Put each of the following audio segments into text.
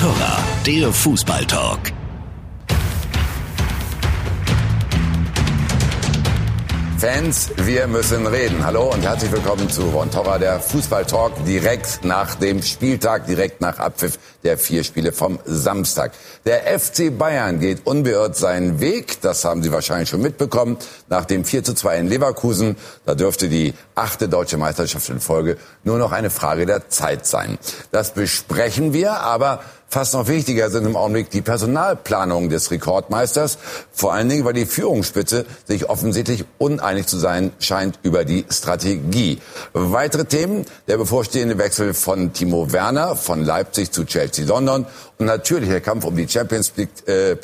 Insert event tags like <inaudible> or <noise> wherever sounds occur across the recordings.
Torra, der Fußballtalk. Fans, wir müssen reden. Hallo und herzlich willkommen zu Von Torra, der Fußballtalk direkt nach dem Spieltag, direkt nach Abpfiff der vier Spiele vom Samstag. Der FC Bayern geht unbeirrt seinen Weg, das haben Sie wahrscheinlich schon mitbekommen, nach dem 4 zu 2 in Leverkusen. Da dürfte die achte deutsche Meisterschaft in Folge nur noch eine Frage der Zeit sein. Das besprechen wir, aber Fast noch wichtiger sind im Augenblick die Personalplanungen des Rekordmeisters. Vor allen Dingen, weil die Führungsspitze sich offensichtlich uneinig zu sein scheint über die Strategie. Weitere Themen, der bevorstehende Wechsel von Timo Werner von Leipzig zu Chelsea London und natürlich der Kampf um die Champions League äh,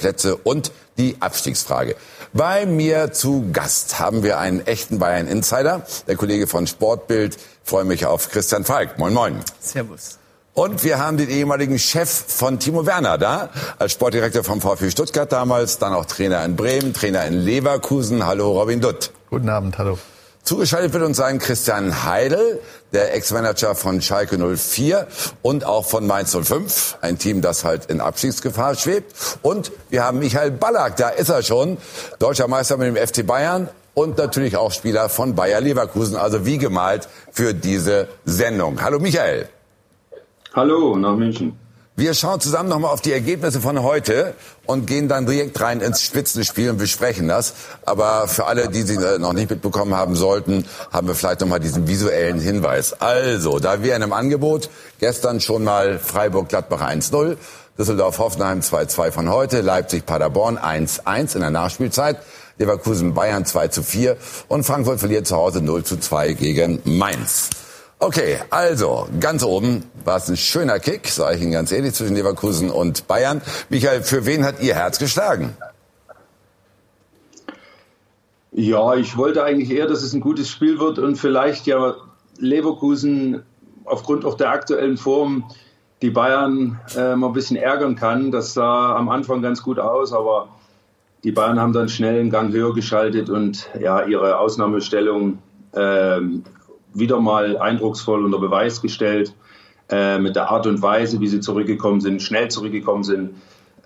und die Abstiegsfrage. Bei mir zu Gast haben wir einen echten Bayern Insider, der Kollege von Sportbild. Ich freue mich auf Christian Falk. Moin, moin. Servus. Und wir haben den ehemaligen Chef von Timo Werner da, als Sportdirektor vom VfB Stuttgart damals, dann auch Trainer in Bremen, Trainer in Leverkusen. Hallo Robin Dutt. Guten Abend, hallo. Zugeschaltet wird uns sein Christian Heidel, der Ex-Manager von Schalke 04 und auch von Mainz 05, ein Team, das halt in Abstiegsgefahr schwebt. Und wir haben Michael Ballack, da ist er schon, deutscher Meister mit dem FC Bayern und natürlich auch Spieler von Bayer Leverkusen, also wie gemalt für diese Sendung. Hallo Michael. Hallo nach München. Wir schauen zusammen nochmal auf die Ergebnisse von heute und gehen dann direkt rein ins Spitzenspiel und besprechen das. Aber für alle, die sie noch nicht mitbekommen haben sollten, haben wir vielleicht nochmal diesen visuellen Hinweis. Also, da wir in einem Angebot gestern schon mal Freiburg-Gladbach 1-0, Düsseldorf-Hoffenheim 2-2 von heute, Leipzig-Paderborn 1-1 in der Nachspielzeit, Leverkusen-Bayern 2-4 und Frankfurt verliert zu Hause 0-2 gegen Mainz. Okay, also ganz oben war es ein schöner Kick, sage ich Ihnen ganz ehrlich, zwischen Leverkusen und Bayern. Michael, für wen hat Ihr Herz geschlagen? Ja, ich wollte eigentlich eher, dass es ein gutes Spiel wird und vielleicht ja Leverkusen aufgrund auch der aktuellen Form die Bayern äh, mal ein bisschen ärgern kann. Das sah am Anfang ganz gut aus, aber die Bayern haben dann schnell einen Gang höher geschaltet und ja, ihre Ausnahmestellung ähm, wieder mal eindrucksvoll unter Beweis gestellt, äh, mit der Art und Weise, wie sie zurückgekommen sind, schnell zurückgekommen sind,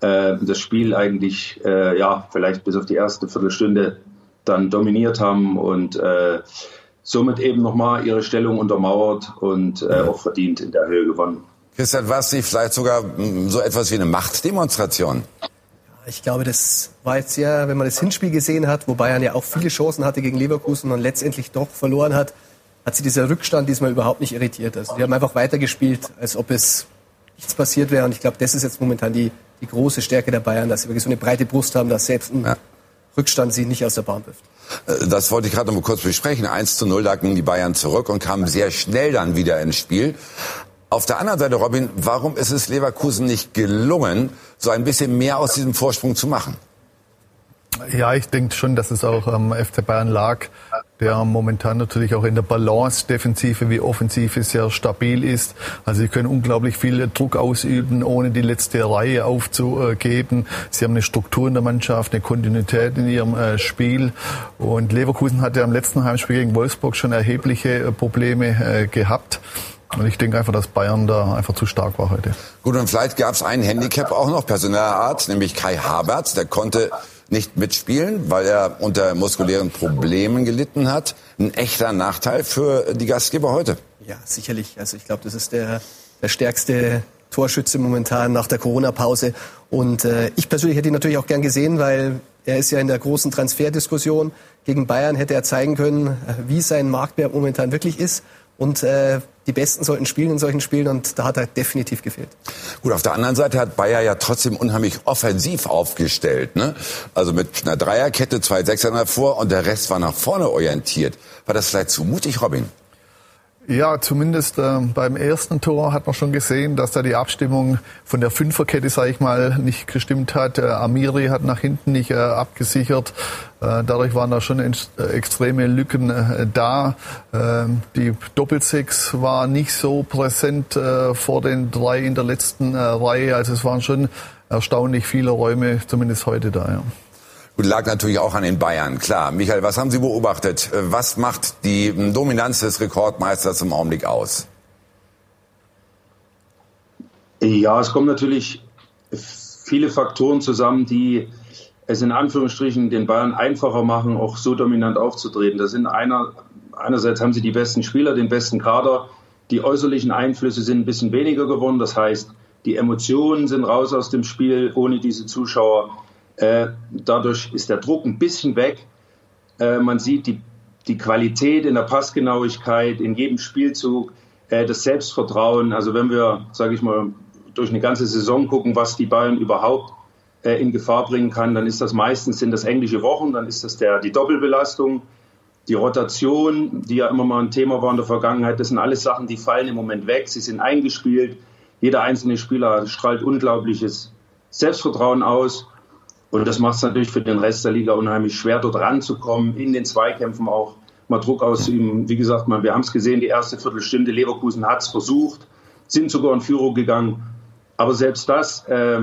äh, das Spiel eigentlich, äh, ja, vielleicht bis auf die erste Viertelstunde dann dominiert haben und äh, somit eben nochmal ihre Stellung untermauert und äh, auch verdient in der Höhe gewonnen. Christian, war es nicht vielleicht sogar mm, so etwas wie eine Machtdemonstration? Ich glaube, das war jetzt ja, wenn man das Hinspiel gesehen hat, wo Bayern ja auch viele Chancen hatte gegen Leverkusen und letztendlich doch verloren hat, hat sie dieser Rückstand diesmal überhaupt nicht irritiert. Also die haben einfach weitergespielt, als ob es nichts passiert wäre. Und ich glaube, das ist jetzt momentan die, die große Stärke der Bayern, dass sie wirklich so eine breite Brust haben, dass selbst ein ja. Rückstand sie nicht aus der Bahn wirft. Äh, das wollte ich gerade noch mal kurz besprechen. 1 zu 0 lagen die Bayern zurück und kamen sehr schnell dann wieder ins Spiel. Auf der anderen Seite, Robin, warum ist es Leverkusen nicht gelungen, so ein bisschen mehr aus diesem Vorsprung zu machen? Ja, ich denke schon, dass es auch am FC Bayern lag, der momentan natürlich auch in der Balance Defensive wie Offensive sehr stabil ist. Also sie können unglaublich viel Druck ausüben, ohne die letzte Reihe aufzugeben. Sie haben eine Struktur in der Mannschaft, eine Kontinuität in ihrem äh, Spiel. Und Leverkusen hatte am letzten Heimspiel gegen Wolfsburg schon erhebliche äh, Probleme äh, gehabt. Und ich denke einfach, dass Bayern da einfach zu stark war heute. Gut, und vielleicht gab es ein Handicap auch noch personeller Art, nämlich Kai Havertz. Der konnte nicht mitspielen, weil er unter muskulären Problemen gelitten hat. Ein echter Nachteil für die Gastgeber heute. Ja, sicherlich. Also ich glaube, das ist der, der stärkste Torschütze momentan nach der Corona-Pause. Und äh, ich persönlich hätte ihn natürlich auch gern gesehen, weil er ist ja in der großen Transferdiskussion. Gegen Bayern hätte er zeigen können, wie sein Marktwert momentan wirklich ist. Und äh, die Besten sollten spielen in solchen Spielen und da hat er definitiv gefehlt. Gut, auf der anderen Seite hat Bayer ja trotzdem unheimlich offensiv aufgestellt. Ne? Also mit einer Dreierkette, zwei Sechser davor und der Rest war nach vorne orientiert. War das vielleicht zu mutig, Robin? Ja, zumindest äh, beim ersten Tor hat man schon gesehen, dass da die Abstimmung von der Fünferkette, sage ich mal, nicht gestimmt hat. Äh, Amiri hat nach hinten nicht äh, abgesichert. Äh, dadurch waren da schon äh, extreme Lücken äh, da. Ähm, die Doppelsechs war nicht so präsent vor den drei in der letzten Reihe. Also es waren schon erstaunlich viele Räume, zumindest heute da. Ja. Gut, lag natürlich auch an den Bayern, klar. Michael, was haben Sie beobachtet? Was macht die Dominanz des Rekordmeisters im Augenblick aus? Ja, es kommen natürlich viele Faktoren zusammen, die es in Anführungsstrichen den Bayern einfacher machen, auch so dominant aufzutreten. Das sind einer, einerseits haben sie die besten Spieler, den besten Kader. Die äußerlichen Einflüsse sind ein bisschen weniger geworden. Das heißt, die Emotionen sind raus aus dem Spiel ohne diese Zuschauer. Äh, dadurch ist der Druck ein bisschen weg. Äh, man sieht die, die Qualität in der Passgenauigkeit, in jedem Spielzug, äh, das Selbstvertrauen. Also wenn wir, sage ich mal, durch eine ganze Saison gucken, was die Bayern überhaupt in Gefahr bringen kann, dann ist das meistens sind das englische Wochen, dann ist das der, die Doppelbelastung, die Rotation, die ja immer mal ein Thema war in der Vergangenheit. Das sind alles Sachen, die fallen im Moment weg. Sie sind eingespielt. Jeder einzelne Spieler strahlt unglaubliches Selbstvertrauen aus. Und das macht es natürlich für den Rest der Liga unheimlich schwer, dort ranzukommen, in den Zweikämpfen auch mal Druck auszuüben. Wie gesagt, man, wir haben es gesehen, die erste Viertelstunde, Leverkusen hat es versucht, sind sogar in Führung gegangen. Aber selbst das äh,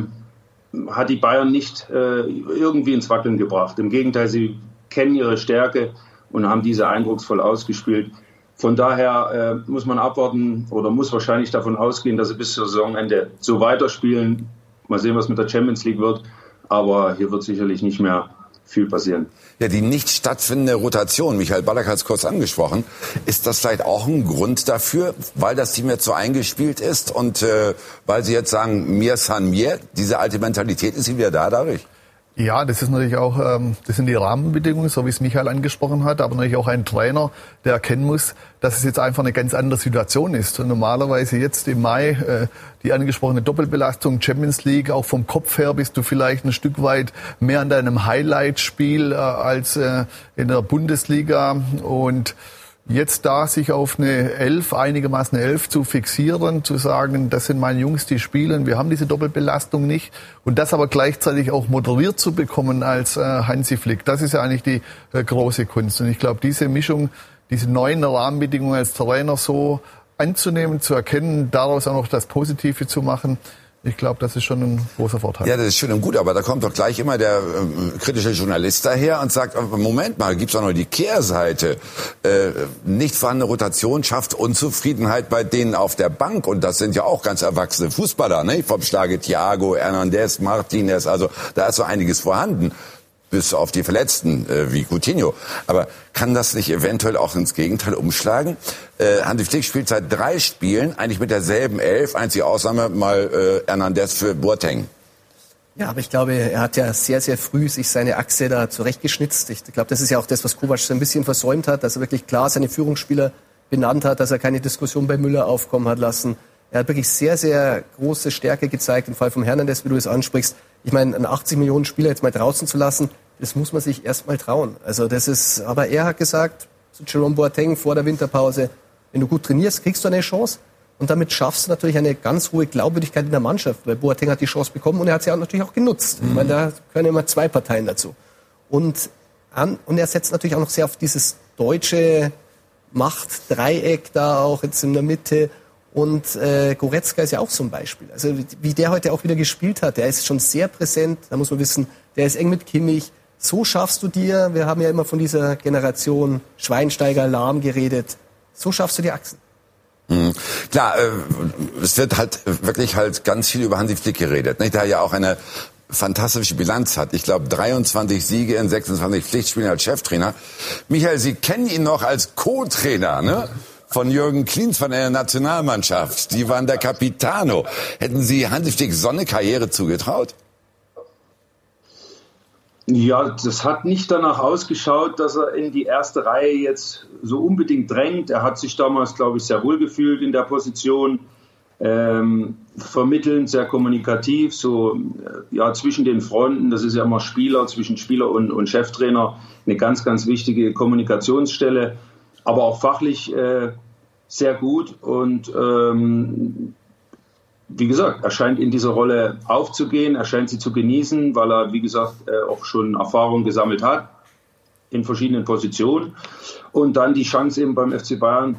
hat die Bayern nicht äh, irgendwie ins Wackeln gebracht. Im Gegenteil, sie kennen ihre Stärke und haben diese eindrucksvoll ausgespielt. Von daher äh, muss man abwarten oder muss wahrscheinlich davon ausgehen, dass sie bis zum Saisonende so weiterspielen. Mal sehen, was mit der Champions League wird. Aber hier wird sicherlich nicht mehr viel passieren. Ja, die nicht stattfindende Rotation, Michael Ballack hat es kurz angesprochen, ist das vielleicht auch ein Grund dafür, weil das Team jetzt so eingespielt ist und äh, weil Sie jetzt sagen, mir san mir, diese alte Mentalität ist wieder da dadurch? Ja, das ist natürlich auch, ähm, das sind die Rahmenbedingungen, so wie es Michael angesprochen hat, aber natürlich auch ein Trainer, der erkennen muss, dass es jetzt einfach eine ganz andere Situation ist. Und normalerweise jetzt im Mai äh, die angesprochene Doppelbelastung Champions League, auch vom Kopf her bist du vielleicht ein Stück weit mehr an deinem Highlight-Spiel äh, als äh, in der Bundesliga und jetzt da sich auf eine Elf, einigermaßen eine Elf zu fixieren, zu sagen, das sind meine Jungs, die spielen, wir haben diese Doppelbelastung nicht. Und das aber gleichzeitig auch moderiert zu bekommen als äh, Hansi Flick, das ist ja eigentlich die äh, große Kunst. Und ich glaube, diese Mischung, diese neuen Rahmenbedingungen als Trainer so anzunehmen, zu erkennen, daraus auch noch das Positive zu machen, ich glaube, das ist schon ein großer Vorteil. Ja, das ist schön und gut, aber da kommt doch gleich immer der äh, kritische Journalist daher und sagt, Moment mal, gibt's auch noch die Kehrseite. Äh, nicht vorhandene Rotation schafft Unzufriedenheit bei denen auf der Bank und das sind ja auch ganz erwachsene Fußballer, ne? Vom Schlage Thiago, Hernandez, Martinez, also da ist so einiges vorhanden bis auf die Verletzten äh, wie Coutinho. Aber kann das nicht eventuell auch ins Gegenteil umschlagen? Äh, Hansi Flick spielt seit drei Spielen eigentlich mit derselben Elf, einzige Ausnahme mal äh, Hernandez für Boateng. Ja, aber ich glaube, er hat ja sehr, sehr früh sich seine Achse da zurechtgeschnitzt. Ich glaube, das ist ja auch das, was Kovac so ein bisschen versäumt hat, dass er wirklich klar seine Führungsspieler benannt hat, dass er keine Diskussion bei Müller aufkommen hat lassen. Er hat wirklich sehr, sehr große Stärke gezeigt im Fall von Hernandez, wie du es ansprichst ich meine, einen 80 Millionen Spieler jetzt mal draußen zu lassen, das muss man sich erst mal trauen. Also das ist, aber er hat gesagt zu Jerome Boateng vor der Winterpause, wenn du gut trainierst, kriegst du eine Chance. Und damit schaffst du natürlich eine ganz hohe Glaubwürdigkeit in der Mannschaft, weil Boateng hat die Chance bekommen und er hat sie auch natürlich auch genutzt. Mhm. Ich meine, da können immer zwei Parteien dazu. Und, an, und er setzt natürlich auch noch sehr auf dieses deutsche Machtdreieck da auch jetzt in der Mitte und äh, Goretzka ist ja auch so ein Beispiel. Also wie der heute auch wieder gespielt hat, der ist schon sehr präsent. Da muss man wissen, der ist eng mit Kimmich. So schaffst du dir, wir haben ja immer von dieser Generation Schweinsteiger, Lahm geredet, so schaffst du die Achsen. Mhm. Klar, äh, es wird halt wirklich halt ganz viel über Hansi Flick geredet, nicht? der ja auch eine fantastische Bilanz hat. Ich glaube 23 Siege in 26 Pflichtspielen als Cheftrainer. Michael, Sie kennen ihn noch als Co-Trainer, ne? Von Jürgen Klinsmann von der Nationalmannschaft. Die waren der Capitano. Hätten Sie Hansi so eine Karriere zugetraut? Ja, das hat nicht danach ausgeschaut, dass er in die erste Reihe jetzt so unbedingt drängt. Er hat sich damals, glaube ich, sehr wohl gefühlt in der Position. Ähm, vermittelnd, sehr kommunikativ, so äh, ja zwischen den Fronten. Das ist ja immer Spieler, zwischen Spieler und, und Cheftrainer eine ganz, ganz wichtige Kommunikationsstelle aber auch fachlich äh, sehr gut und ähm, wie gesagt, er scheint in dieser Rolle aufzugehen, er scheint sie zu genießen, weil er, wie gesagt, äh, auch schon Erfahrung gesammelt hat in verschiedenen Positionen und dann die Chance eben beim FC Bayern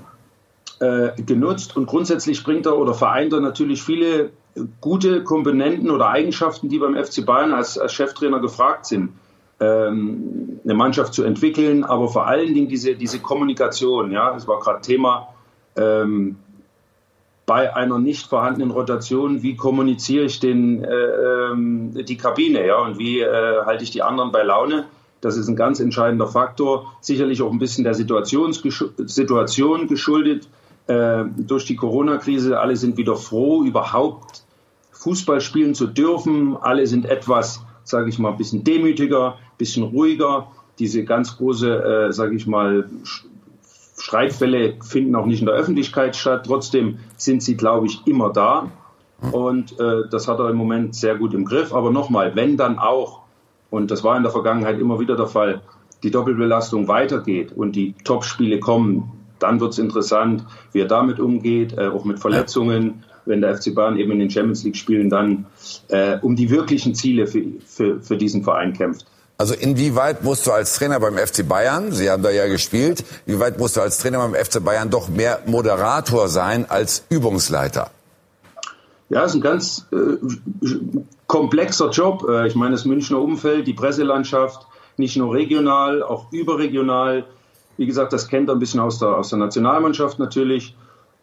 äh, genutzt und grundsätzlich bringt er oder vereint er natürlich viele gute Komponenten oder Eigenschaften, die beim FC Bayern als, als Cheftrainer gefragt sind ähm, eine Mannschaft zu entwickeln, aber vor allen Dingen diese, diese Kommunikation. Ja, es war gerade Thema. Ähm, bei einer nicht vorhandenen Rotation, wie kommuniziere ich den, äh, ähm, die Kabine ja, und wie äh, halte ich die anderen bei Laune. Das ist ein ganz entscheidender Faktor, sicherlich auch ein bisschen der Situation geschuldet äh, durch die Corona-Krise. Alle sind wieder froh, überhaupt Fußball spielen zu dürfen. Alle sind etwas, sage ich mal, ein bisschen demütiger, bisschen ruhiger. Diese ganz große, äh, sage ich mal, Streitfälle finden auch nicht in der Öffentlichkeit statt. Trotzdem sind sie, glaube ich, immer da. Und äh, das hat er im Moment sehr gut im Griff. Aber nochmal, wenn dann auch, und das war in der Vergangenheit immer wieder der Fall, die Doppelbelastung weitergeht und die Topspiele kommen, dann wird es interessant, wie er damit umgeht, äh, auch mit Verletzungen, wenn der FC Bayern eben in den Champions League spielen dann äh, um die wirklichen Ziele für, für, für diesen Verein kämpft. Also inwieweit musst du als Trainer beim FC Bayern, Sie haben da ja gespielt, wie weit musst du als Trainer beim FC Bayern doch mehr Moderator sein als Übungsleiter? Ja, ist ein ganz äh, komplexer Job. Äh, ich meine, das Münchner Umfeld, die Presselandschaft, nicht nur regional, auch überregional. Wie gesagt, das kennt er ein bisschen aus der, aus der Nationalmannschaft natürlich.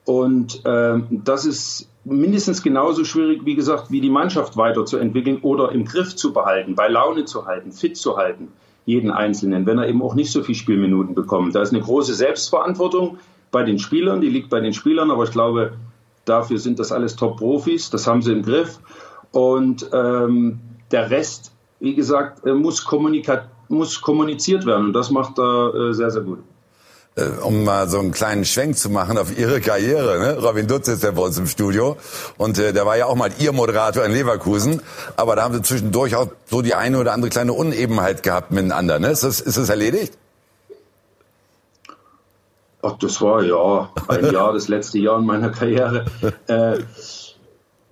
Und ähm, das ist mindestens genauso schwierig, wie gesagt, wie die Mannschaft weiterzuentwickeln oder im Griff zu behalten, bei Laune zu halten, fit zu halten, jeden Einzelnen, wenn er eben auch nicht so viele Spielminuten bekommt. Da ist eine große Selbstverantwortung bei den Spielern, die liegt bei den Spielern, aber ich glaube, dafür sind das alles Top-Profis, das haben sie im Griff. Und ähm, der Rest, wie gesagt, äh, muss, muss kommuniziert werden und das macht er äh, sehr, sehr gut. Äh, um mal so einen kleinen Schwenk zu machen auf Ihre Karriere. Ne? Robin Dutz ist ja bei uns im Studio und äh, der war ja auch mal Ihr Moderator in Leverkusen, aber da haben Sie zwischendurch auch so die eine oder andere kleine Unebenheit gehabt miteinander. Ne? Ist, das, ist das erledigt? Ach, das war ja ein Jahr, das letzte Jahr in meiner Karriere. <laughs> Äh,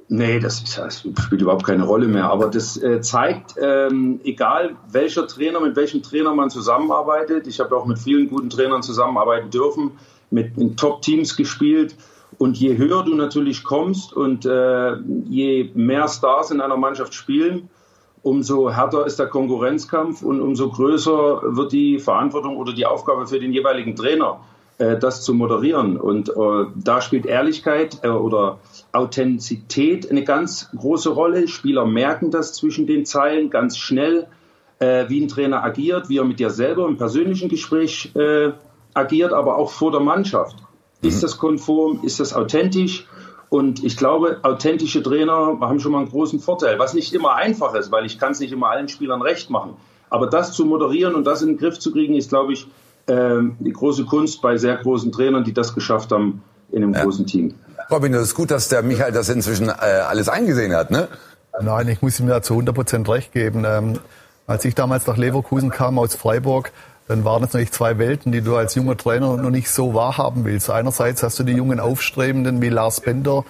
Nee, das, ist, das, spielt überhaupt keine Rolle mehr. Aber das äh, zeigt, ähm, egal welcher Trainer, mit welchem Trainer man zusammenarbeitet. Ich habe auch mit vielen guten Trainern zusammenarbeiten dürfen, mit, mit Top-Teams gespielt. Und je höher du natürlich kommst und äh, je mehr Stars in einer Mannschaft spielen, umso härter ist der Konkurrenzkampf und umso größer wird die Verantwortung oder die Aufgabe für den jeweiligen Trainer. Äh, das zu moderieren. Und äh, da spielt Ehrlichkeit äh, oder Authentizität eine ganz große Rolle. Spieler merken das zwischen den Zeilen ganz schnell, äh, wie ein Trainer agiert, wie er mit dir selber im persönlichen Gespräch äh, agiert, aber auch vor der Mannschaft. Mhm. Ist das konform? Ist das authentisch? Und ich glaube, authentische Trainer haben schon mal einen großen Vorteil, was nicht immer einfach ist, weil ich kann es nicht immer allen Spielern recht machen. Aber das zu moderieren und das in den Griff zu kriegen, ist, glaube ich, ähm, die große Kunst bei sehr großen Trainern, die das geschafft haben in einem ja. großen Team. Robin, das ist gut, dass der Michael das inzwischen äh, alles eingesehen hat, ne? Nein, ich muss ihm da zu 100 Prozent recht geben. Ähm, als ich damals nach Leverkusen kam aus Freiburg, dann waren das natürlich zwei Welten, die du als junger Trainer noch nicht so wahrhaben willst. Einerseits hast du die jungen Aufstrebenden wie Lars Bender,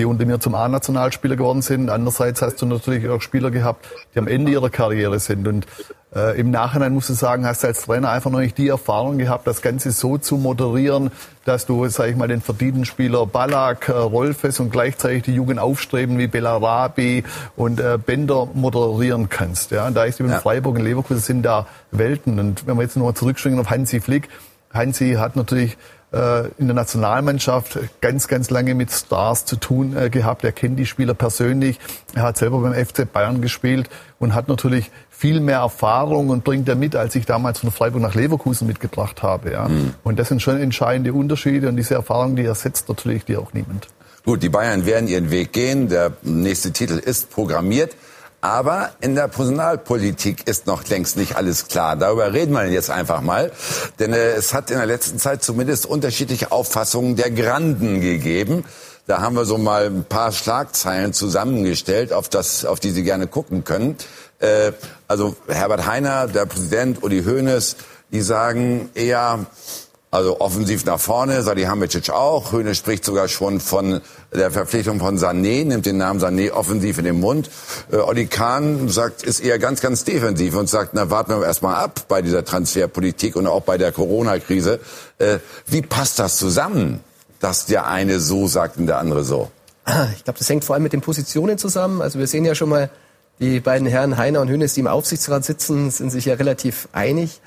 die unter mir zum A-Nationalspieler geworden sind. Andererseits hast du natürlich auch Spieler gehabt, die am Ende ihrer Karriere sind. Und äh, Im Nachhinein musst du sagen, hast du als Trainer einfach noch nicht die Erfahrung gehabt, das Ganze so zu moderieren, dass du, sag ich mal, den verdienten Spieler Ballack, äh, Rolfes und gleichzeitig die Jugend aufstreben wie Bellarabi und äh, Bender moderieren kannst. Ja, und da ist eben ja. Freiburg und Leverkusen sind da Welten. Und wenn wir jetzt nochmal zurückspringen auf Hansi Flick, Hansi hat natürlich in der Nationalmannschaft ganz, ganz lange mit Stars zu tun äh, gehabt. Er kennt die Spieler persönlich. Er hat selber beim FC Bayern gespielt und hat natürlich viel mehr Erfahrung und bringt er mit, als ich damals von Freiburg nach Leverkusen mitgebracht habe. Ja. Mhm. Und das sind schon entscheidende Unterschiede und diese Erfahrung, die ersetzt natürlich die auch niemand. Gut, die Bayern werden ihren Weg gehen. Der nächste Titel ist programmiert. Aber in der Personalpolitik ist noch längst nicht alles klar. Darüber reden wir jetzt einfach mal. Denn äh, es hat in der letzten Zeit zumindest unterschiedliche Auffassungen der Granden gegeben. Da haben wir so mal ein paar Schlagzeilen zusammengestellt, auf, das, auf die Sie gerne gucken können. Äh, also Herbert Heiner, der Präsident, Uli Hoeneß, die sagen eher, also offensiv nach vorne, Salihamidzic auch. Höhne spricht sogar schon von der Verpflichtung von Sané, nimmt den Namen Sané offensiv in den Mund. Äh, Olli Kahn sagt, ist eher ganz, ganz defensiv und sagt, na warten wir erstmal ab bei dieser Transferpolitik und auch bei der Corona-Krise. Äh, wie passt das zusammen, dass der eine so sagt und der andere so? Ich glaube, das hängt vor allem mit den Positionen zusammen. Also wir sehen ja schon mal, die beiden Herren Heiner und Hönes, die im Aufsichtsrat sitzen, sind sich ja relativ einig.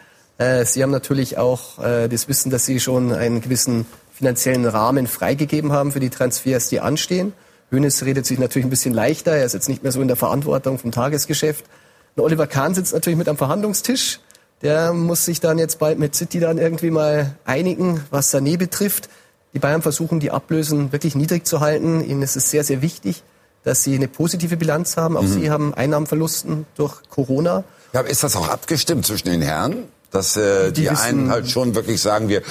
Äh, sie haben natürlich auch äh, das Wissen, dass Sie schon einen gewissen finanziellen Rahmen freigegeben haben für die Transfers, die anstehen. Hönes redet sich natürlich ein bisschen leichter. Er ist jetzt nicht mehr so in der Verantwortung vom Tagesgeschäft. Und Oliver Kahn sitzt natürlich mit am Verhandlungstisch. Der muss sich dann jetzt bald mit City dann irgendwie mal einigen, was Sané betrifft. Die Bayern versuchen, die Ablösen wirklich niedrig zu halten. Ihnen ist es sehr, sehr wichtig, dass sie eine positive Bilanz haben. Auch mhm. sie haben Einnahmenverlusten durch Corona. Ja, ist das auch abgestimmt zwischen den Herren? Dass äh, die, die einen halt schon wirklich sagen, wir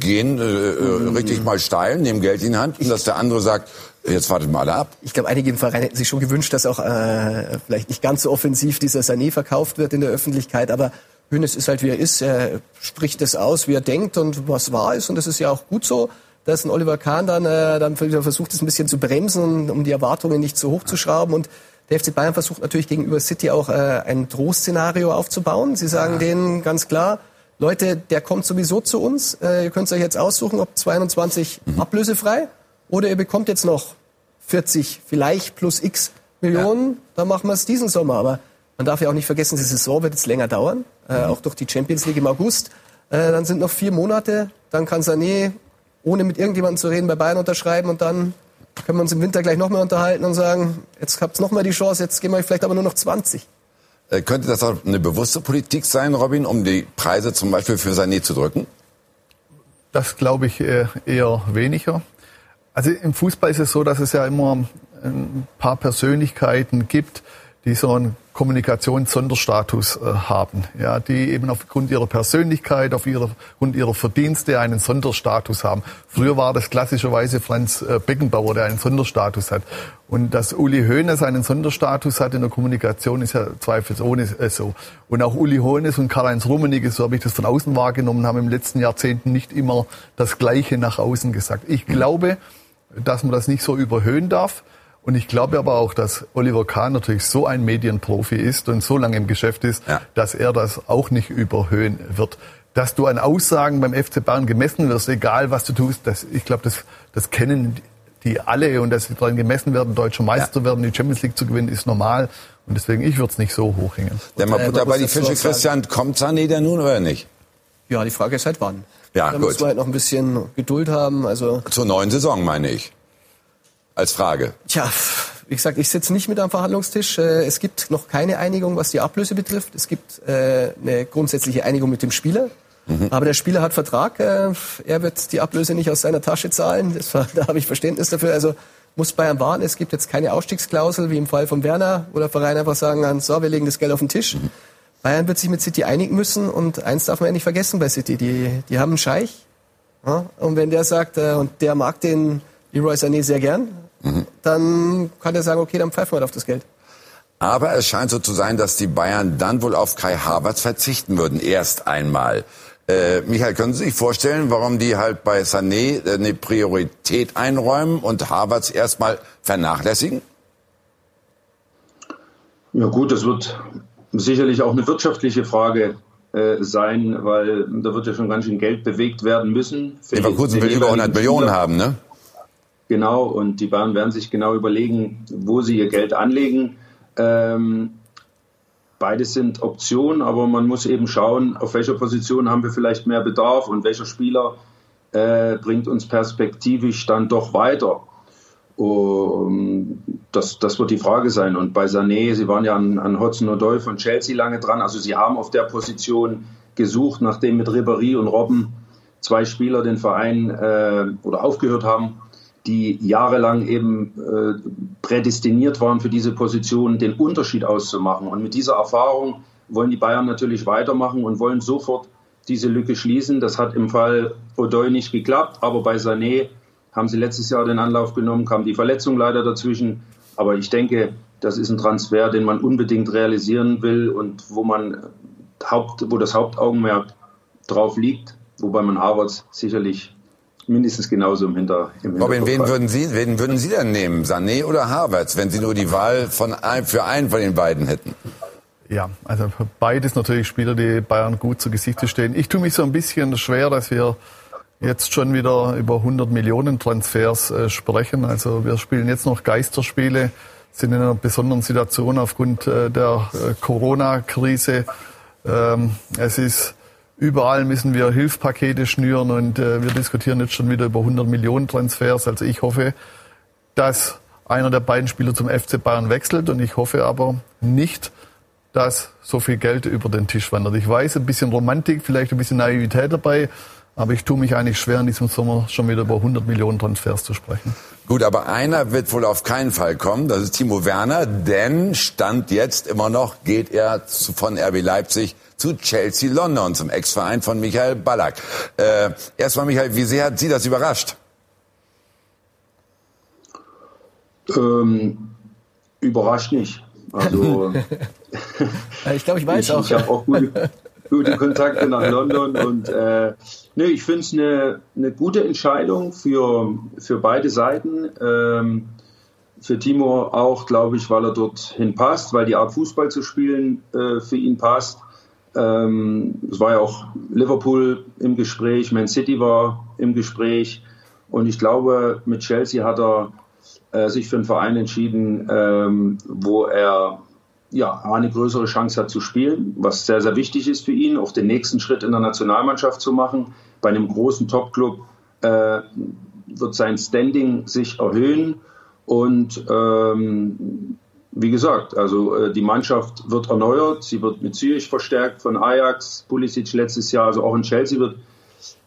gehen äh, äh, richtig mal steil, nehmen Geld in die Hand, und dass der andere sagt, Jetzt wartet mal alle ab. Ich glaube, einige im Verein hätten sich schon gewünscht, dass auch äh, vielleicht nicht ganz so offensiv dieser Sané verkauft wird in der Öffentlichkeit. Aber Hönes ist halt, wie er ist. Er spricht das aus, wie er denkt und was wahr ist. Und das ist ja auch gut so, dass ein Oliver Kahn dann, äh, dann versucht, das ein bisschen zu bremsen, um die Erwartungen nicht zu hoch zu schrauben. Und der FC Bayern versucht natürlich gegenüber City auch äh, ein Drohszenario aufzubauen. Sie sagen ja. denen ganz klar, Leute, der kommt sowieso zu uns. Äh, ihr könnt es euch jetzt aussuchen, ob 22 mhm. ablösefrei oder ihr bekommt jetzt noch 40, vielleicht plus x Millionen, ja. dann machen wir es diesen Sommer. Aber man darf ja auch nicht vergessen, die Saison wird jetzt länger dauern, äh, mhm. auch durch die Champions League im August. Äh, dann sind noch vier Monate, dann kann Sané ohne mit irgendjemandem zu reden bei Bayern unterschreiben und dann können wir uns im Winter gleich nochmal unterhalten und sagen, jetzt habt ihr nochmal die Chance, jetzt gehen wir vielleicht aber nur noch 20. Äh, könnte das auch eine bewusste Politik sein, Robin, um die Preise zum Beispiel für Sané zu drücken? Das glaube ich äh, eher weniger. Also im Fußball ist es so, dass es ja immer ein paar Persönlichkeiten gibt, die so einen Kommunikations-Sonderstatus äh, haben, ja, die eben aufgrund ihrer Persönlichkeit, aufgrund ihrer Verdienste einen Sonderstatus haben. Früher war das klassischerweise Franz äh, Beckenbauer, der einen Sonderstatus hat. Und dass Uli Hoeneß einen Sonderstatus hat in der Kommunikation, ist ja zweifelsohne äh, so. Und auch Uli Hoeneß und Karl-Heinz Rummenigge, so habe ich das von außen wahrgenommen, haben im letzten Jahrzehnten nicht immer das Gleiche nach außen gesagt. Ich glaube, dass man das nicht so überhöhen darf. Und ich glaube aber auch, dass Oliver Kahn natürlich so ein Medienprofi ist und so lange im Geschäft ist, ja. dass er das auch nicht überhöhen wird. Dass du an Aussagen beim FC Bayern gemessen wirst, egal was du tust, das, ich glaube, das, das kennen die alle und dass sie daran gemessen werden, deutscher Meister ja. werden, die Champions League zu gewinnen, ist normal. Und deswegen, ich würde es nicht so hochhängen. Der mal Butter bei die Fische, Christian, kommt Sané denn nun oder nicht? Ja, die Frage ist halt wann. Ja, da gut. müssen wir halt noch ein bisschen Geduld haben. Also Zur neuen Saison, meine ich. Als Frage. Tja, wie gesagt, ich sitze nicht mit am Verhandlungstisch. Äh, es gibt noch keine Einigung, was die Ablöse betrifft. Es gibt äh, eine grundsätzliche Einigung mit dem Spieler. Mhm. Aber der Spieler hat Vertrag. Äh, er wird die Ablöse nicht aus seiner Tasche zahlen. Das <laughs> da habe ich Verständnis dafür. Also muss Bayern warten. Es gibt jetzt keine Ausstiegsklausel, wie im Fall von Werner, wo der Verein einfach sagen kann, so, wir legen das Geld auf den Tisch. Mhm. Bayern wird sich mit City einigen müssen und eins darf man ja nicht vergessen bei City, die, die haben einen Scheich. Ja? Und wenn der sagt, und der mag den Leroy Sané sehr gern, mhm. dann kann der sagen, okay, dann pfeifen wir auf das Geld. Aber es scheint so zu sein, dass die Bayern dann wohl auf Kai Havertz verzichten würden, erst einmal. Äh, Michael, können Sie sich vorstellen, warum die halt bei Sané äh, eine Priorität einräumen und Havertz erstmal vernachlässigen? Ja gut, das wird sicherlich auch eine wirtschaftliche Frage äh, sein, weil da wird ja schon ganz schön Geld bewegt werden müssen. Leverkusen will über 100 Millionen haben, ne? Genau, und die Bayern werden sich genau überlegen, wo sie ihr Geld anlegen. Ähm, beides sind Optionen, aber man muss eben schauen, auf welcher Position haben wir vielleicht mehr Bedarf und welcher Spieler äh, bringt uns perspektivisch dann doch weiter. Um, das, das wird die Frage sein. Und bei Sané, Sie waren ja an, an Hudson-Odoi von Chelsea lange dran. Also Sie haben auf der Position gesucht, nachdem mit Ribéry und Robben zwei Spieler den Verein äh, oder aufgehört haben, die jahrelang eben äh, prädestiniert waren für diese Position, den Unterschied auszumachen. Und mit dieser Erfahrung wollen die Bayern natürlich weitermachen und wollen sofort diese Lücke schließen. Das hat im Fall Odoi nicht geklappt, aber bei Sané haben sie letztes Jahr den Anlauf genommen, kam die Verletzung leider dazwischen. Aber ich denke, das ist ein Transfer, den man unbedingt realisieren will und wo man Haupt, wo das Hauptaugenmerk drauf liegt, wobei man Havertz sicherlich mindestens genauso im Hinter im Robin, wen würden Sie, wen würden Sie denn nehmen, Sané oder Havertz, wenn Sie nur die Wahl von ein, für einen von den beiden hätten? Ja, also beides natürlich Spieler, die Bayern gut zu Gesicht stehen. Ich tue mich so ein bisschen schwer, dass wir jetzt schon wieder über 100 Millionen Transfers äh, sprechen. Also wir spielen jetzt noch Geisterspiele, sind in einer besonderen Situation aufgrund äh, der äh, Corona-Krise. Ähm, es ist Überall müssen wir Hilfspakete schnüren und äh, wir diskutieren jetzt schon wieder über 100 Millionen Transfers. Also ich hoffe, dass einer der beiden Spieler zum FC Bayern wechselt und ich hoffe aber nicht, dass so viel Geld über den Tisch wandert. Ich weiß, ein bisschen Romantik, vielleicht ein bisschen Naivität dabei, aber ich tue mich eigentlich schwer, in diesem Sommer schon wieder über 100 Millionen Transfers zu sprechen. Gut, aber einer wird wohl auf keinen Fall kommen. Das ist Timo Werner, denn Stand jetzt immer noch geht er von RB Leipzig zu Chelsea London, zum Ex-Verein von Michael Ballack. Äh, Erstmal, Michael, wie sehr hat Sie das überrascht? Ähm, überrascht nicht. Also <laughs> ich glaube, ich weiß ich, auch. Ich habe auch gute, gute, Kontakte nach London und äh, nee, ich finde es eine, eine gute Entscheidung für, für beide Seiten. Ähm, für Timo auch, glaube ich, weil er dorthin passt, weil die Art Fußball zu spielen äh, für ihn passt. Ähm, es war ja auch Liverpool im Gespräch, Man City war im Gespräch. Und ich glaube, mit Chelsea hat er äh, sich für einen Verein entschieden, ähm, wo er ja, eine größere Chance hat zu spielen, was sehr, sehr wichtig ist für ihn, auch den nächsten Schritt in der Nationalmannschaft zu machen. Bei einem großen Topclub äh, wird sein Standing sich erhöhen und ähm, wie gesagt, also äh, die Mannschaft wird erneuert, sie wird mit Zürich verstärkt von Ajax, Pulisic letztes Jahr, also auch in Chelsea wird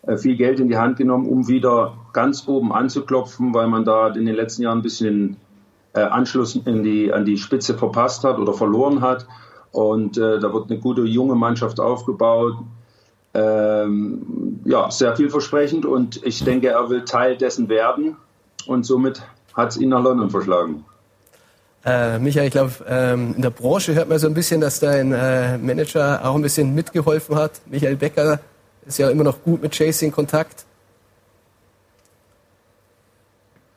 äh, viel Geld in die Hand genommen, um wieder ganz oben anzuklopfen, weil man da in den letzten Jahren ein bisschen äh, Anschluss in die, an die Spitze verpasst hat oder verloren hat. Und äh, da wird eine gute junge Mannschaft aufgebaut. Ähm, ja, sehr vielversprechend und ich denke, er will Teil dessen werden und somit hat es ihn nach London verschlagen. Äh, Michael, ich glaube, ähm, in der Branche hört man so ein bisschen, dass dein äh, Manager auch ein bisschen mitgeholfen hat. Michael Becker ist ja immer noch gut mit Chasing Kontakt.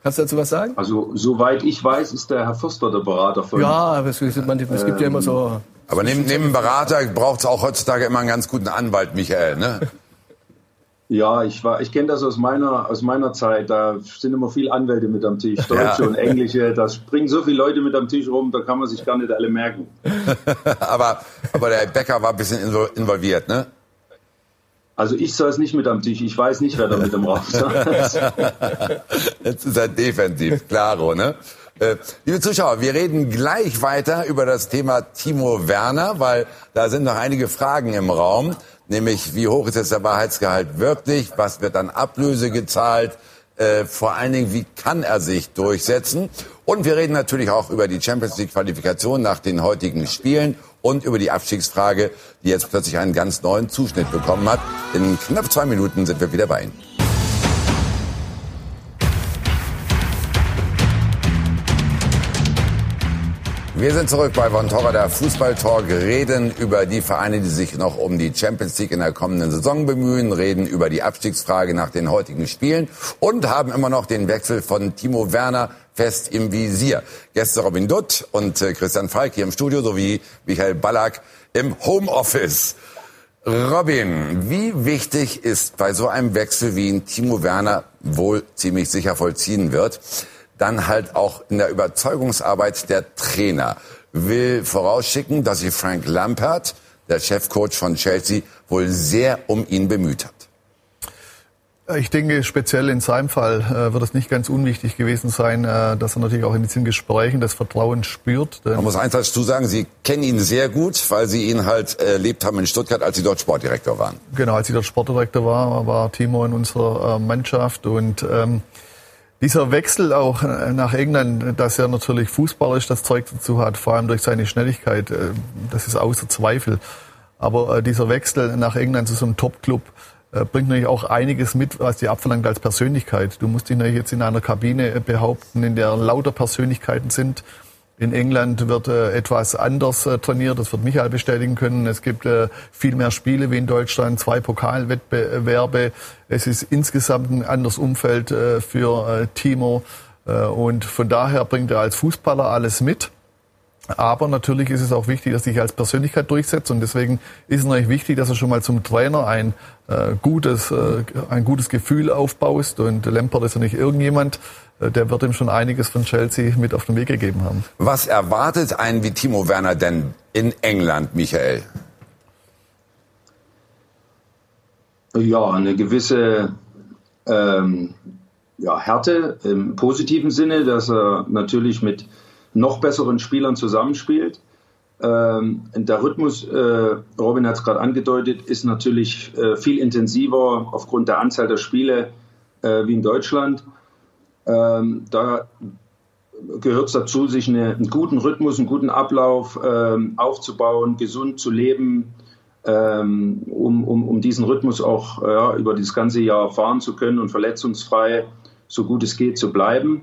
Kannst du dazu was sagen? Also, soweit ich weiß, ist der Herr Förster der Berater von. Ja, aber es, es, man, es gibt ja immer so. Aber neben, neben Berater braucht es auch heutzutage immer einen ganz guten Anwalt, Michael, ne? Ja, ich war, ich kenne das aus meiner, aus meiner Zeit. Da sind immer viele Anwälte mit am Tisch, <laughs> Deutsche ja. und Englische. Da springen so viele Leute mit am Tisch rum, da kann man sich gar nicht alle merken. <laughs> aber, aber der Becker war ein bisschen involviert, ne? Also ich saß nicht mit am Tisch. Ich weiß nicht, wer da mit dem Raum saß. <laughs> Jetzt ist er defensiv, klaro, ne? Äh, liebe Zuschauer, wir reden gleich weiter über das Thema Timo Werner, weil da sind noch einige Fragen im Raum nämlich wie hoch ist jetzt der Wahrheitsgehalt wirklich, was wird an Ablöse gezahlt, äh, vor allen Dingen, wie kann er sich durchsetzen. Und wir reden natürlich auch über die Champions League Qualifikation nach den heutigen Spielen und über die Abstiegsfrage, die jetzt plötzlich einen ganz neuen Zuschnitt bekommen hat. In knapp zwei Minuten sind wir wieder bei Ihnen. Wir sind zurück bei Von Torra, der Fußballtalk, reden über die Vereine, die sich noch um die Champions League in der kommenden Saison bemühen, reden über die Abstiegsfrage nach den heutigen Spielen und haben immer noch den Wechsel von Timo Werner fest im Visier. Gäste Robin Dutt und äh, Christian Falk hier im Studio sowie Michael Ballack im Homeoffice. Robin, wie wichtig ist bei so einem Wechsel, wie ihn Timo Werner wohl ziemlich sicher vollziehen wird, dann halt auch in der Überzeugungsarbeit der Trainer. Will vorausschicken, dass sich Frank Lampert, der Chefcoach von Chelsea, wohl sehr um ihn bemüht hat. Ich denke, speziell in seinem Fall äh, wird es nicht ganz unwichtig gewesen sein, äh, dass er natürlich auch in diesen Gesprächen das Vertrauen spürt. Man muss eins dazu sagen, Sie kennen ihn sehr gut, weil Sie ihn halt erlebt haben in Stuttgart, als Sie dort Sportdirektor waren. Genau, als ich dort Sportdirektor war, war Timo in unserer äh, Mannschaft und ähm, dieser Wechsel auch äh, nach England, dass er natürlich fußballerisch das Zeug dazu hat, vor allem durch seine Schnelligkeit, äh, das ist außer Zweifel. Aber äh, dieser Wechsel nach England zu so einem Top-Club bringt natürlich auch einiges mit, was die abverlangt als Persönlichkeit. Du musst dich natürlich jetzt in einer Kabine behaupten, in der lauter Persönlichkeiten sind, in England wird äh, etwas anders äh, trainiert, das wird Michael bestätigen können. Es gibt äh, viel mehr Spiele wie in Deutschland, zwei Pokalwettbewerbe. Es ist insgesamt ein anderes Umfeld äh, für äh, Timo. Äh, und von daher bringt er als Fußballer alles mit. Aber natürlich ist es auch wichtig, dass er sich als Persönlichkeit durchsetzt und deswegen ist es natürlich wichtig, dass er schon mal zum Trainer ein äh, gutes, äh, ein gutes Gefühl aufbaust und Lampert ist ja nicht irgendjemand, äh, der wird ihm schon einiges von Chelsea mit auf den Weg gegeben haben. Was erwartet einen wie Timo Werner denn in England, Michael? Ja, eine gewisse ähm, ja, Härte im positiven Sinne, dass er natürlich mit noch besseren Spielern zusammenspielt. Ähm, der Rhythmus, äh, Robin hat es gerade angedeutet, ist natürlich äh, viel intensiver aufgrund der Anzahl der Spiele äh, wie in Deutschland. Ähm, da gehört es dazu, sich eine, einen guten Rhythmus, einen guten Ablauf ähm, aufzubauen, gesund zu leben, ähm, um, um, um diesen Rhythmus auch ja, über das ganze Jahr fahren zu können und verletzungsfrei, so gut es geht, zu bleiben.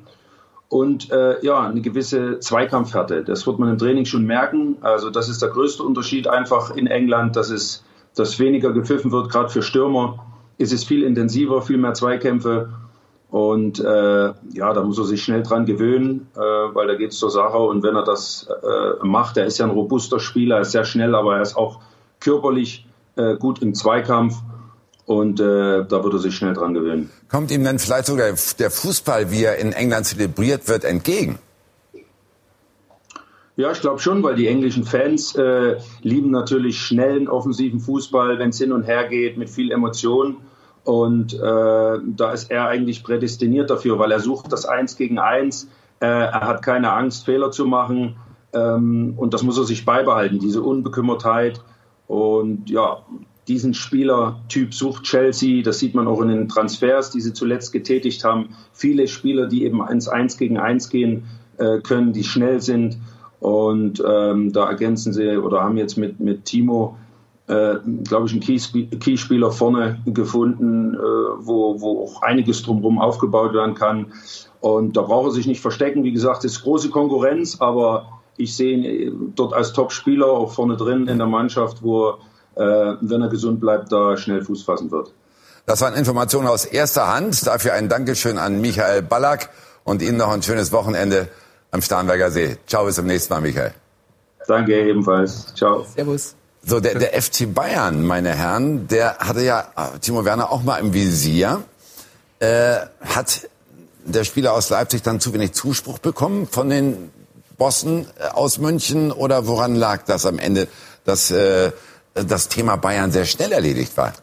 Und äh, ja, eine gewisse Zweikampfhärte. Das wird man im Training schon merken. Also das ist der größte Unterschied einfach in England, dass es dass weniger gepfiffen wird, gerade für Stürmer. Ist es viel intensiver, viel mehr Zweikämpfe. Und äh, ja, da muss er sich schnell dran gewöhnen, äh, weil da geht es zur Sache. Und wenn er das äh, macht, er ist ja ein robuster Spieler, er ist sehr schnell, aber er ist auch körperlich äh, gut im Zweikampf und äh, da würde er sich schnell dran gewöhnen. Kommt ihm dann vielleicht sogar der Fußball, wie er in England zelebriert wird, entgegen? Ja, ich glaube schon, weil die englischen Fans äh, lieben natürlich schnellen, offensiven Fußball, wenn es hin und her geht, mit viel Emotion. Und äh, da ist er eigentlich prädestiniert dafür, weil er sucht das Eins gegen Eins. Äh, er hat keine Angst, Fehler zu machen. Ähm, und das muss er sich beibehalten, diese Unbekümmertheit. Und ja, diesen Spielertyp sucht Chelsea. Das sieht man auch in den Transfers, die sie zuletzt getätigt haben. Viele Spieler, die eben ins Eins gegen Eins gehen äh, können, die schnell sind. Und ähm, da ergänzen sie oder haben jetzt mit, mit Timo, äh, glaube ich, einen Keyspieler vorne gefunden, äh, wo, wo auch einiges drumherum aufgebaut werden kann. Und da braucht er sich nicht verstecken. Wie gesagt, es ist große Konkurrenz, aber ich sehe ihn dort als Top-Spieler auch vorne drin in der Mannschaft, wo er, äh, wenn er gesund bleibt, da schnell Fuß fassen wird. Das waren Informationen aus erster Hand. Dafür ein Dankeschön an Michael Ballack und Ihnen noch ein schönes Wochenende am Starnberger See. Ciao, bis zum nächsten Mal, Michael. Danke ebenfalls. Ciao. Servus. So, der, der FC Bayern, meine Herren, der hatte ja äh, Timo Werner auch mal im Visier. Äh, hat der Spieler aus Leipzig dann zu wenig Zuspruch bekommen von den Bossen äh, aus München oder woran lag das am Ende, dass äh, das Thema Bayern sehr schnell erledigt war?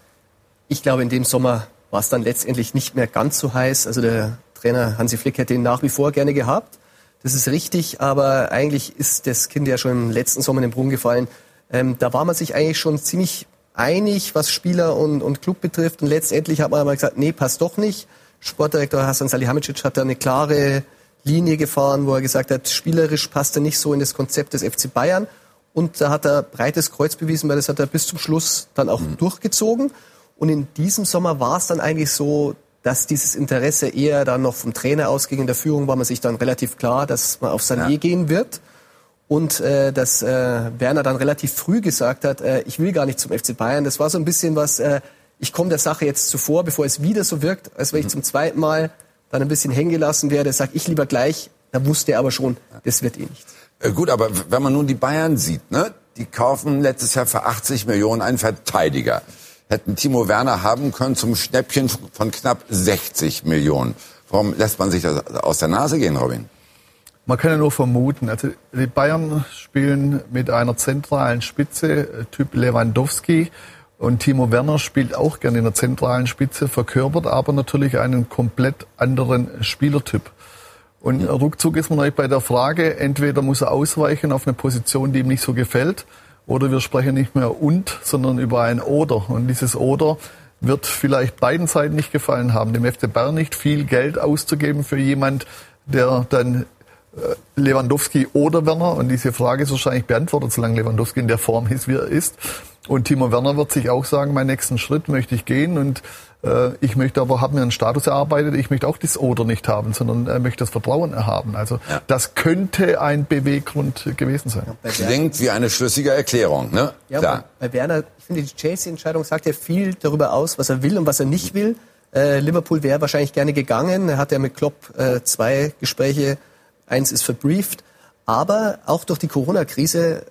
Ich glaube, in dem Sommer war es dann letztendlich nicht mehr ganz so heiß. Also der Trainer Hansi Flick hätte ihn nach wie vor gerne gehabt. Das ist richtig, aber eigentlich ist das Kind ja schon im letzten Sommer in den Brunnen gefallen. Ähm, da war man sich eigentlich schon ziemlich einig, was Spieler und, und Club betrifft. Und letztendlich hat man aber gesagt, nee, passt doch nicht. Sportdirektor Hasan Salihamidzic hat da eine klare Linie gefahren, wo er gesagt hat, spielerisch passt er nicht so in das Konzept des FC Bayern. Und da hat er breites Kreuz bewiesen, weil das hat er bis zum Schluss dann auch mhm. durchgezogen. Und in diesem Sommer war es dann eigentlich so, dass dieses Interesse eher dann noch vom Trainer ausging. In der Führung war man sich dann relativ klar, dass man auf Sané ja. gehen wird. Und äh, dass äh, Werner dann relativ früh gesagt hat, äh, ich will gar nicht zum FC Bayern. Das war so ein bisschen was, äh, ich komme der Sache jetzt zuvor, bevor es wieder so wirkt, als wenn ich mhm. zum zweiten Mal dann ein bisschen hängen gelassen werde, sage ich lieber gleich. Da wusste er aber schon, das wird eh nichts. Äh, gut, aber wenn man nun die Bayern sieht, ne, die kaufen letztes Jahr für 80 Millionen einen Verteidiger. Hätten Timo Werner haben können zum Schnäppchen von knapp 60 Millionen. Warum lässt man sich das aus der Nase gehen, Robin? Man kann ja nur vermuten. Also die Bayern spielen mit einer zentralen Spitze, äh, Typ Lewandowski. Und Timo Werner spielt auch gerne in der zentralen Spitze, verkörpert aber natürlich einen komplett anderen Spielertyp. Und ruckzuck ist man euch bei der Frage, entweder muss er ausweichen auf eine Position, die ihm nicht so gefällt, oder wir sprechen nicht mehr und, sondern über ein oder. Und dieses oder wird vielleicht beiden Seiten nicht gefallen haben. Dem FC Bayern nicht viel Geld auszugeben für jemand, der dann äh, Lewandowski oder Werner, und diese Frage ist wahrscheinlich beantwortet, solange Lewandowski in der Form ist, wie er ist. Und Timo Werner wird sich auch sagen, meinen nächsten Schritt möchte ich gehen und äh, ich möchte aber, habe mir einen Status erarbeitet, ich möchte auch das Oder nicht haben, sondern er möchte das Vertrauen erhaben. Also ja. das könnte ein Beweggrund gewesen sein. Ja, Klingt wie eine schlüssige Erklärung, ne? Ja, Klar. Bei Werner, ich finde, die Chelsea-Entscheidung sagt ja viel darüber aus, was er will und was er nicht will. Äh, Liverpool wäre wahrscheinlich gerne gegangen. Er hat ja mit Klopp äh, zwei Gespräche, eins ist verbrieft. Aber auch durch die Corona-Krise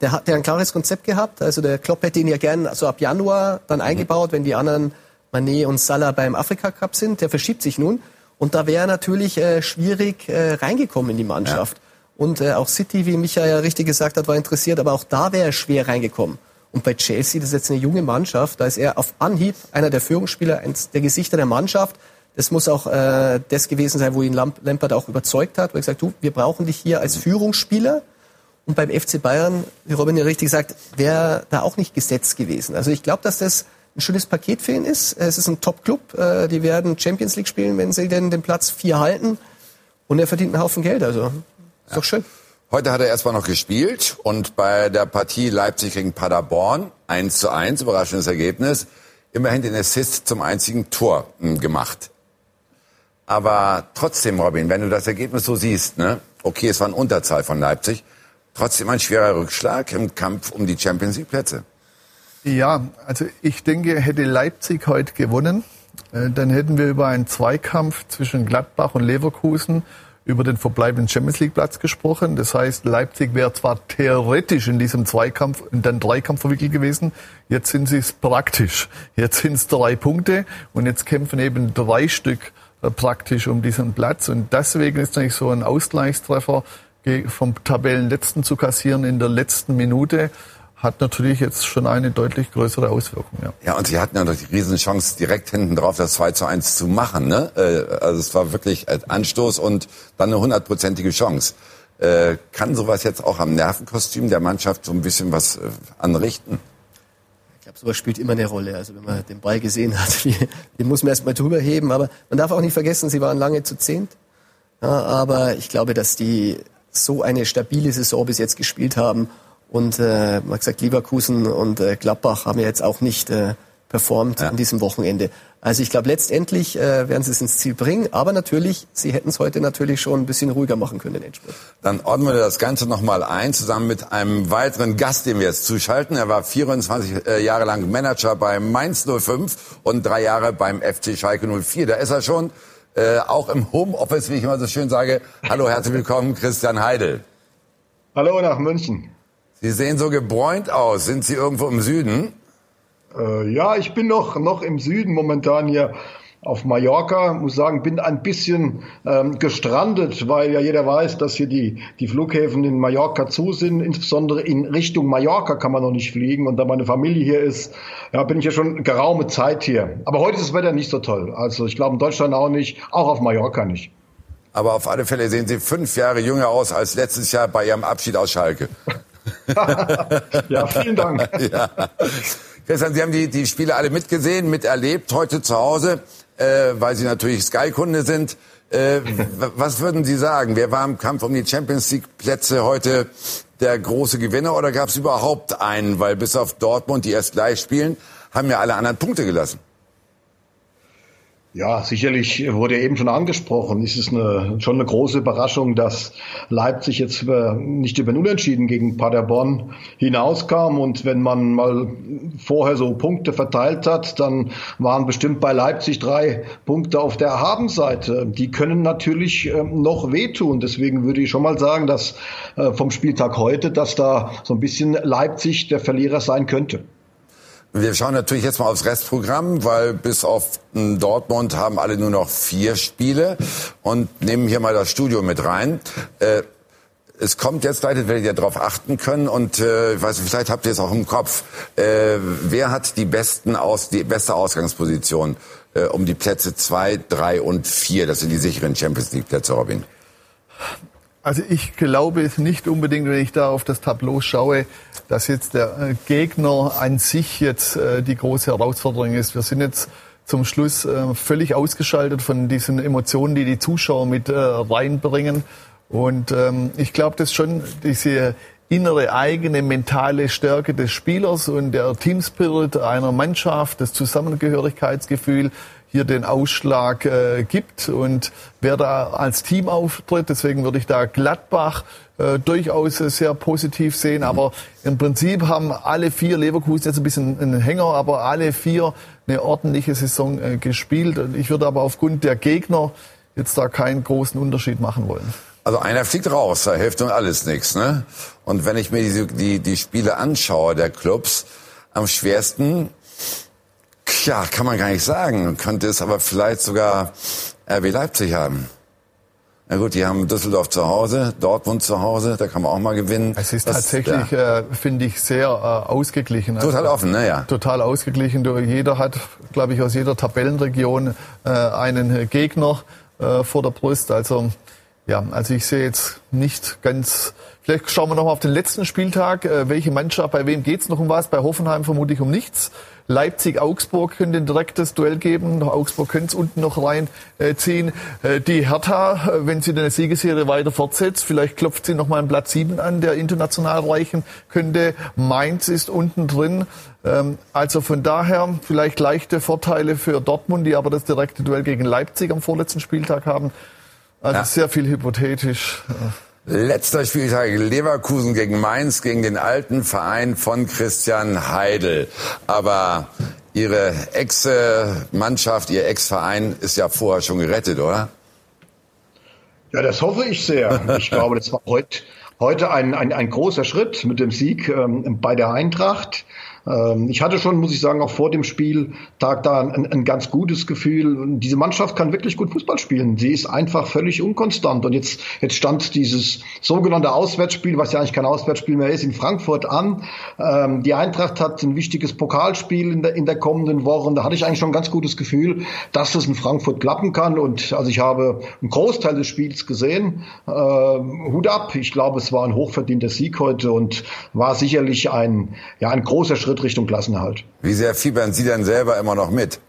der hat ja ein klares Konzept gehabt. Also der Klopp hätte ihn ja gern so ab Januar dann mhm. eingebaut, wenn die anderen Manet und Salah beim Afrika Cup sind. Der verschiebt sich nun. Und da wäre natürlich äh, schwierig äh, reingekommen in die Mannschaft. Ja. Und äh, auch City, wie Micha ja richtig gesagt hat, war interessiert, aber auch da wäre er schwer reingekommen. Und bei Chelsea, das ist jetzt eine junge Mannschaft, da ist er auf Anhieb einer der Führungsspieler, eins der Gesichter der Mannschaft. Das muss auch äh, das gewesen sein, wo ihn Lampert auch überzeugt hat, wo er gesagt du, wir brauchen dich hier als Führungsspieler. Und beim FC Bayern, wie Robin ja richtig sagt, wäre da auch nicht gesetzt gewesen. Also ich glaube, dass das ein schönes Paket für ihn ist. Es ist ein Top-Club. Äh, die werden Champions League spielen, wenn sie denn den Platz vier halten. Und er verdient einen Haufen Geld. Also ist ja. doch schön. Heute hat er erstmal noch gespielt und bei der Partie Leipzig gegen Paderborn 1 zu 1, überraschendes Ergebnis, immerhin den Assist zum einzigen Tor hm, gemacht. Aber trotzdem, Robin, wenn du das Ergebnis so siehst, ne, okay, es war eine Unterzahl von Leipzig, trotzdem ein schwerer Rückschlag im Kampf um die Champions League Plätze. Ja, also ich denke, hätte Leipzig heute gewonnen, äh, dann hätten wir über einen Zweikampf zwischen Gladbach und Leverkusen über den verbleibenden Champions League Platz gesprochen. Das heißt, Leipzig wäre zwar theoretisch in diesem Zweikampf in den Dreikampf verwickelt gewesen, jetzt sind sie es praktisch. Jetzt sind es drei Punkte und jetzt kämpfen eben drei Stück äh, praktisch um diesen Platz und deswegen ist natürlich so ein Ausgleichstreffer vom Tabellenletzten zu kassieren in der letzten Minute hat natürlich jetzt schon eine deutlich größere Auswirkung. Ja, ja und sie hatten ja noch die Riesenchance, direkt hinten drauf das 2 zu 1 zu machen. Ne? Äh, also es war wirklich Anstoß und dann eine hundertprozentige Chance. Äh, kann sowas jetzt auch am Nervenkostüm der Mannschaft so ein bisschen was äh, anrichten? Ich glaube, sowas spielt immer eine Rolle. Also wenn man den Ball gesehen hat, <laughs> den muss man erst mal drüber heben. Aber man darf auch nicht vergessen, sie waren lange zu zehnt. Ja, aber ich glaube, dass die so eine stabile Saison bis jetzt gespielt haben und äh, man gesagt, Leverkusen und äh, Gladbach haben ja jetzt auch nicht äh, performt ja. an diesem Wochenende. Also ich glaube, letztendlich äh, werden sie es ins Ziel bringen. Aber natürlich, sie hätten es heute natürlich schon ein bisschen ruhiger machen können, den Endspurt. Dann ordnen wir das Ganze nochmal ein, zusammen mit einem weiteren Gast, den wir jetzt zuschalten. Er war 24 äh, Jahre lang Manager bei Mainz 05 und drei Jahre beim FC Schalke 04. Da ist er schon, äh, auch im Homeoffice, wie ich immer so schön sage. Hallo, herzlich willkommen, Christian Heidel. Hallo nach München. Sie sehen so gebräunt aus. Sind Sie irgendwo im Süden? Äh, ja, ich bin noch, noch im Süden momentan hier auf Mallorca. Muss sagen, bin ein bisschen ähm, gestrandet, weil ja jeder weiß, dass hier die, die Flughäfen in Mallorca zu sind. Insbesondere in Richtung Mallorca kann man noch nicht fliegen. Und da meine Familie hier ist, ja, bin ich ja schon geraume Zeit hier. Aber heute ist das Wetter nicht so toll. Also ich glaube in Deutschland auch nicht, auch auf Mallorca nicht. Aber auf alle Fälle sehen Sie fünf Jahre jünger aus als letztes Jahr bei Ihrem Abschied aus Schalke. <laughs> ja, vielen Dank. <laughs> Ja. Christian, Sie haben die, die Spiele alle mitgesehen, miterlebt, heute zu Hause, äh, weil Sie natürlich Sky-Kunde sind. Äh, was würden Sie sagen? Wer war im Kampf um die Champions League-Plätze heute der große Gewinner oder gab es überhaupt einen? Weil bis auf Dortmund, die erst gleich spielen, haben ja alle anderen Punkte gelassen. Ja, sicherlich wurde eben schon angesprochen. Es ist eine, schon eine große Überraschung, dass Leipzig jetzt über, nicht über den Unentschieden gegen Paderborn hinauskam. Und wenn man mal vorher so Punkte verteilt hat, dann waren bestimmt bei Leipzig drei Punkte auf der Habenseite. Die können natürlich ähm, noch wehtun. Deswegen würde ich schon mal sagen, dass äh, vom Spieltag heute, dass da so ein bisschen Leipzig der Verlierer sein könnte. Wir schauen natürlich jetzt mal aufs Restprogramm, weil bis auf Dortmund haben alle nur noch vier Spiele und nehmen hier mal das Studio mit rein. Äh, es kommt jetzt, leider werdet ihr darauf achten können und äh, ich weiß, vielleicht habt ihr es auch im Kopf. Äh, wer hat die besten aus, die beste Ausgangsposition äh, um die Plätze zwei, drei und vier? Das sind die sicheren Champions League Plätze, Robin. Also ich glaube nicht unbedingt, wenn ich da auf das Tableau schaue, dass jetzt der äh, Gegner an sich jetzt äh, die große Herausforderung ist. Wir sind jetzt zum Schluss äh, völlig ausgeschaltet von diesen Emotionen, die die Zuschauer mit reinbringen. Und ähm, ich glaube, dass schon diese innere eigene mentale Stärke des Spielers und der Teamspirit einer Mannschaft, das Zusammengehörigkeitsgefühl, hier den Ausschlag äh, gibt und wer da als Team auftritt. Deswegen würde ich da Gladbach äh, durchaus sehr positiv sehen. Aber im Prinzip haben alle vier Leverkusen jetzt ein bisschen einen Hänger, aber alle vier eine ordentliche Saison äh, gespielt. Und ich würde aber aufgrund der Gegner jetzt da keinen großen Unterschied machen wollen. Also einer fliegt raus, da hilft nun alles nichts. Ne? Und wenn ich mir die, die, die Spiele anschaue der Clubs, am schwersten Tja, kann man gar nicht sagen. Könnte es aber vielleicht sogar RB Leipzig haben. Na gut, die haben Düsseldorf zu Hause, Dortmund zu Hause, da kann man auch mal gewinnen. Es ist Was- tatsächlich, ja. äh, finde ich, sehr äh, ausgeglichen. Total offen, ne, ja. Total ausgeglichen. Jeder hat, glaube ich, aus jeder Tabellenregion äh, einen Gegner äh, vor der Brust. Also ja, also ich sehe jetzt nicht ganz. Vielleicht schauen wir noch mal auf den letzten Spieltag. Äh, welche Mannschaft, bei wem geht's noch um was? Bei Hoffenheim vermutlich um nichts. Leipzig-Augsburg könnte ein direktes Duell geben. Augsburg könnte es unten noch reinziehen. Äh, die Hertha, äh, wenn sie eine Siegesserie weiter fortsetzt, vielleicht klopft sie noch mal einen Platz 7 an, der international reichen könnte. Mainz ist unten drin. Ähm, also von daher vielleicht leichte Vorteile für Dortmund, die aber das direkte Duell gegen Leipzig am vorletzten Spieltag haben. Also Ja. sehr viel hypothetisch. Letzter Spieltag Leverkusen gegen Mainz, gegen den alten Verein von Christian Heidel. Aber Ihre Ex-Mannschaft, Ihr Ex-Verein ist ja vorher schon gerettet, oder? Ja, das hoffe ich sehr. <laughs> Ich glaube, das war heute, heute ein, ein, ein großer Schritt mit dem Sieg ähm, bei der Eintracht. Ähm, ich hatte schon, muss ich sagen, auch vor dem Spieltag da ein, ein ganz gutes Gefühl. Diese Mannschaft kann wirklich gut Fußball spielen. Sie ist einfach völlig unkonstant. Und jetzt, jetzt stand dieses sogenannte Auswärtsspiel, was ja eigentlich kein Auswärtsspiel mehr ist, in Frankfurt an. Ähm, die Eintracht hat ein wichtiges Pokalspiel in der, in der kommenden Woche. Da hatte ich eigentlich schon ein ganz gutes Gefühl, dass es in Frankfurt klappen kann. Und also ich habe einen Großteil des Spiels gesehen. Ähm, Hut ab. Ich glaube, es war ein hochverdienter Sieg heute und war sicherlich ein, ja, ein großer Schritt Richtung Klassenerhalt. Wie sehr fiebern Sie denn selber immer noch mit?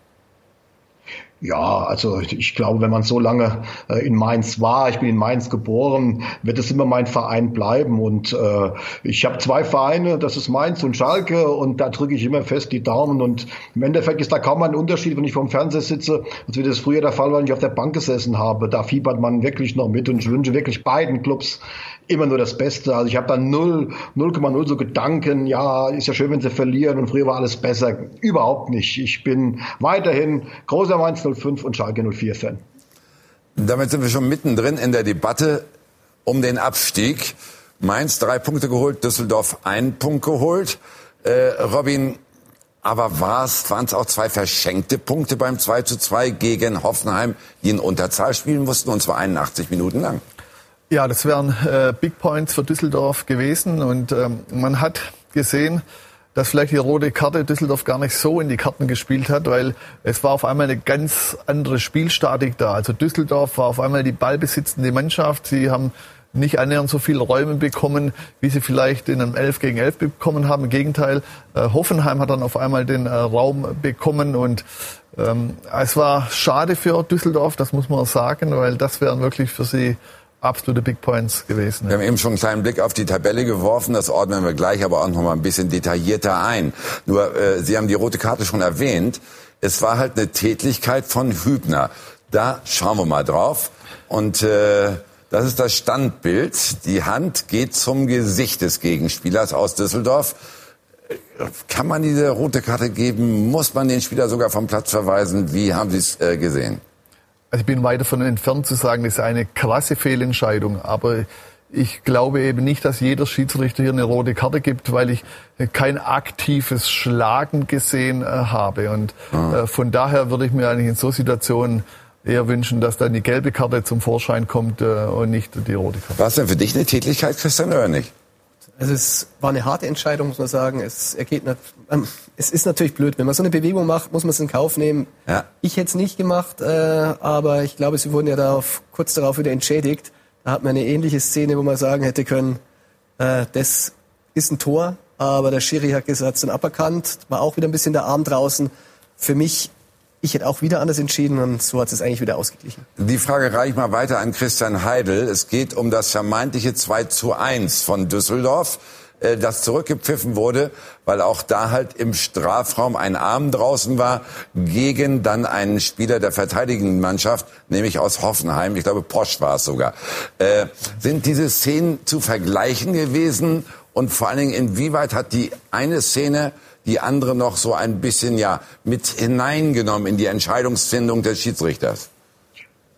Ja, also ich glaube, wenn man so lange äh, in Mainz war, ich bin in Mainz geboren, wird es immer mein Verein bleiben. Und äh, ich habe zwei Vereine, das ist Mainz und Schalke, und da drücke ich immer fest die Daumen. Und im Endeffekt ist da kaum ein Unterschied, wenn ich vorm Fernseher sitze, als wie das früher der Fall war, wenn ich auf der Bank gesessen habe. Da fiebert man wirklich noch mit und ich wünsche wirklich beiden Clubs immer nur das Beste. Also ich habe da null, 0,0 so Gedanken, ja, ist ja schön, wenn sie verlieren und früher war alles besser. Überhaupt nicht. Ich bin weiterhin großer Mainz 05 und Schalke 04 Fan. Damit sind wir schon mittendrin in der Debatte um den Abstieg. Mainz drei Punkte geholt, Düsseldorf einen Punkt geholt. Äh, Robin, aber waren es auch zwei verschenkte Punkte beim 2 zu 2 gegen Hoffenheim, die in Unterzahl spielen mussten, und zwar 81 Minuten lang? Ja, das wären äh, Big Points für Düsseldorf gewesen und ähm, man hat gesehen, dass vielleicht die rote Karte Düsseldorf gar nicht so in die Karten gespielt hat, weil es war auf einmal eine ganz andere Spielstatik da. Also Düsseldorf war auf einmal die ballbesitzende Mannschaft. Sie haben nicht annähernd so viele Räume bekommen, wie sie vielleicht in einem 11 gegen 11 bekommen haben. Im Gegenteil, äh, Hoffenheim hat dann auf einmal den äh, Raum bekommen und ähm, es war schade für Düsseldorf, das muss man sagen, weil das wären wirklich für sie absolute Big Points gewesen. Wir haben eben schon einen kleinen Blick auf die Tabelle geworfen, das ordnen wir gleich aber auch noch mal ein bisschen detaillierter ein. Nur, äh, Sie haben die rote Karte schon erwähnt. Es war halt eine Tätlichkeit von Hübner. Da schauen wir mal drauf. Und äh, das ist das Standbild. Die Hand geht zum Gesicht des Gegenspielers aus Düsseldorf. Kann man diese rote Karte geben? Muss man den Spieler sogar vom Platz verweisen? Wie haben Sie es äh, gesehen? Also ich bin weit davon entfernt zu sagen, das ist eine krasse Fehlentscheidung. Aber ich glaube eben nicht, dass jeder Schiedsrichter hier eine rote Karte gibt, weil ich kein aktives Schlagen gesehen äh, habe. Und äh, von daher würde ich mir eigentlich in so Situationen eher wünschen, dass dann die gelbe Karte zum Vorschein kommt äh, und nicht die rote Karte. War es denn für dich eine Tätlichkeit, Christian, oder nicht? Also es war eine harte Entscheidung, muss man sagen. Es, ergeht nat- ähm, es ist natürlich blöd. Wenn man so eine Bewegung macht, muss man es in Kauf nehmen. Ja. Ich hätte es nicht gemacht, äh, aber ich glaube, sie wurden ja darauf, kurz darauf wieder entschädigt. Da hat man eine ähnliche Szene, wo man sagen hätte können, äh, das ist ein Tor, aber der Schiri hat gesagt, es ein Uppercut, war auch wieder ein bisschen der Arm draußen. Für mich, ich hätte auch wieder anders entschieden und so hat es eigentlich wieder ausgeglichen. Die Frage reiche ich mal weiter an Christian Heidel. Es geht um das vermeintliche 2 zu 1 von Düsseldorf, äh, das zurückgepfiffen wurde, weil auch da halt im Strafraum ein Arm draußen war, gegen dann einen Spieler der verteidigenden Mannschaft, nämlich aus Hoffenheim. Ich glaube, Posch war es sogar. Äh, sind diese Szenen zu vergleichen gewesen? Und vor allen Dingen, inwieweit hat die eine Szene die andere noch so ein bisschen ja mit hineingenommen in die Entscheidungsfindung des Schiedsrichters?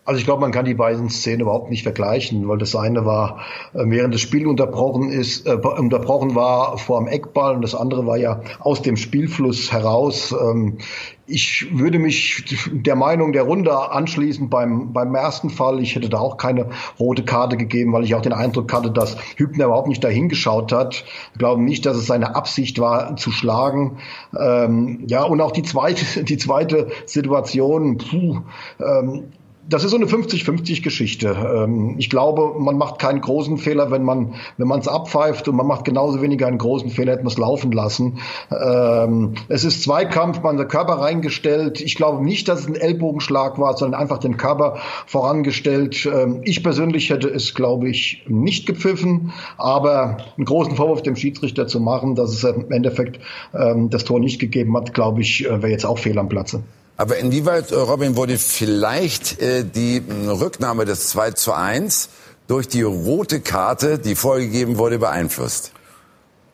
Also ich glaube, man kann die beiden Szenen überhaupt nicht vergleichen, weil das eine war, äh, während das Spiel unterbrochen ist, äh, unterbrochen war vor dem Eckball und das andere war ja aus dem Spielfluss heraus. Ähm, ich würde mich der Meinung der Runde anschließen beim, beim ersten Fall. Ich hätte da auch keine rote Karte gegeben, weil ich auch den Eindruck hatte, dass Hübner überhaupt nicht dahin geschaut hat. Ich glaube nicht, dass es seine Absicht war, zu schlagen. Ähm, ja, und auch die zweite, <laughs> die zweite Situation, puh, ähm, das ist so eine 50-50-Geschichte. Ähm, ich glaube, man macht keinen großen Fehler, wenn man wenn man es abpfeift und man macht genauso weniger einen großen Fehler, hätte man es laufen lassen. Ähm, es ist Zweikampf, man hat den Körper reingestellt. Ich glaube nicht, dass es ein Ellbogenschlag war, sondern einfach den Körper vorangestellt. Ähm, ich persönlich hätte es, glaube ich, nicht gepfiffen, aber einen großen Vorwurf dem Schiedsrichter zu machen, dass es im Endeffekt das Tor nicht gegeben hat, glaube ich, äh, wäre jetzt auch fehl am Platze. Aber inwieweit, äh, Robin, wurde vielleicht äh, die Rücknahme des 2 zu 1 durch die rote Karte, die vorgegeben wurde, beeinflusst?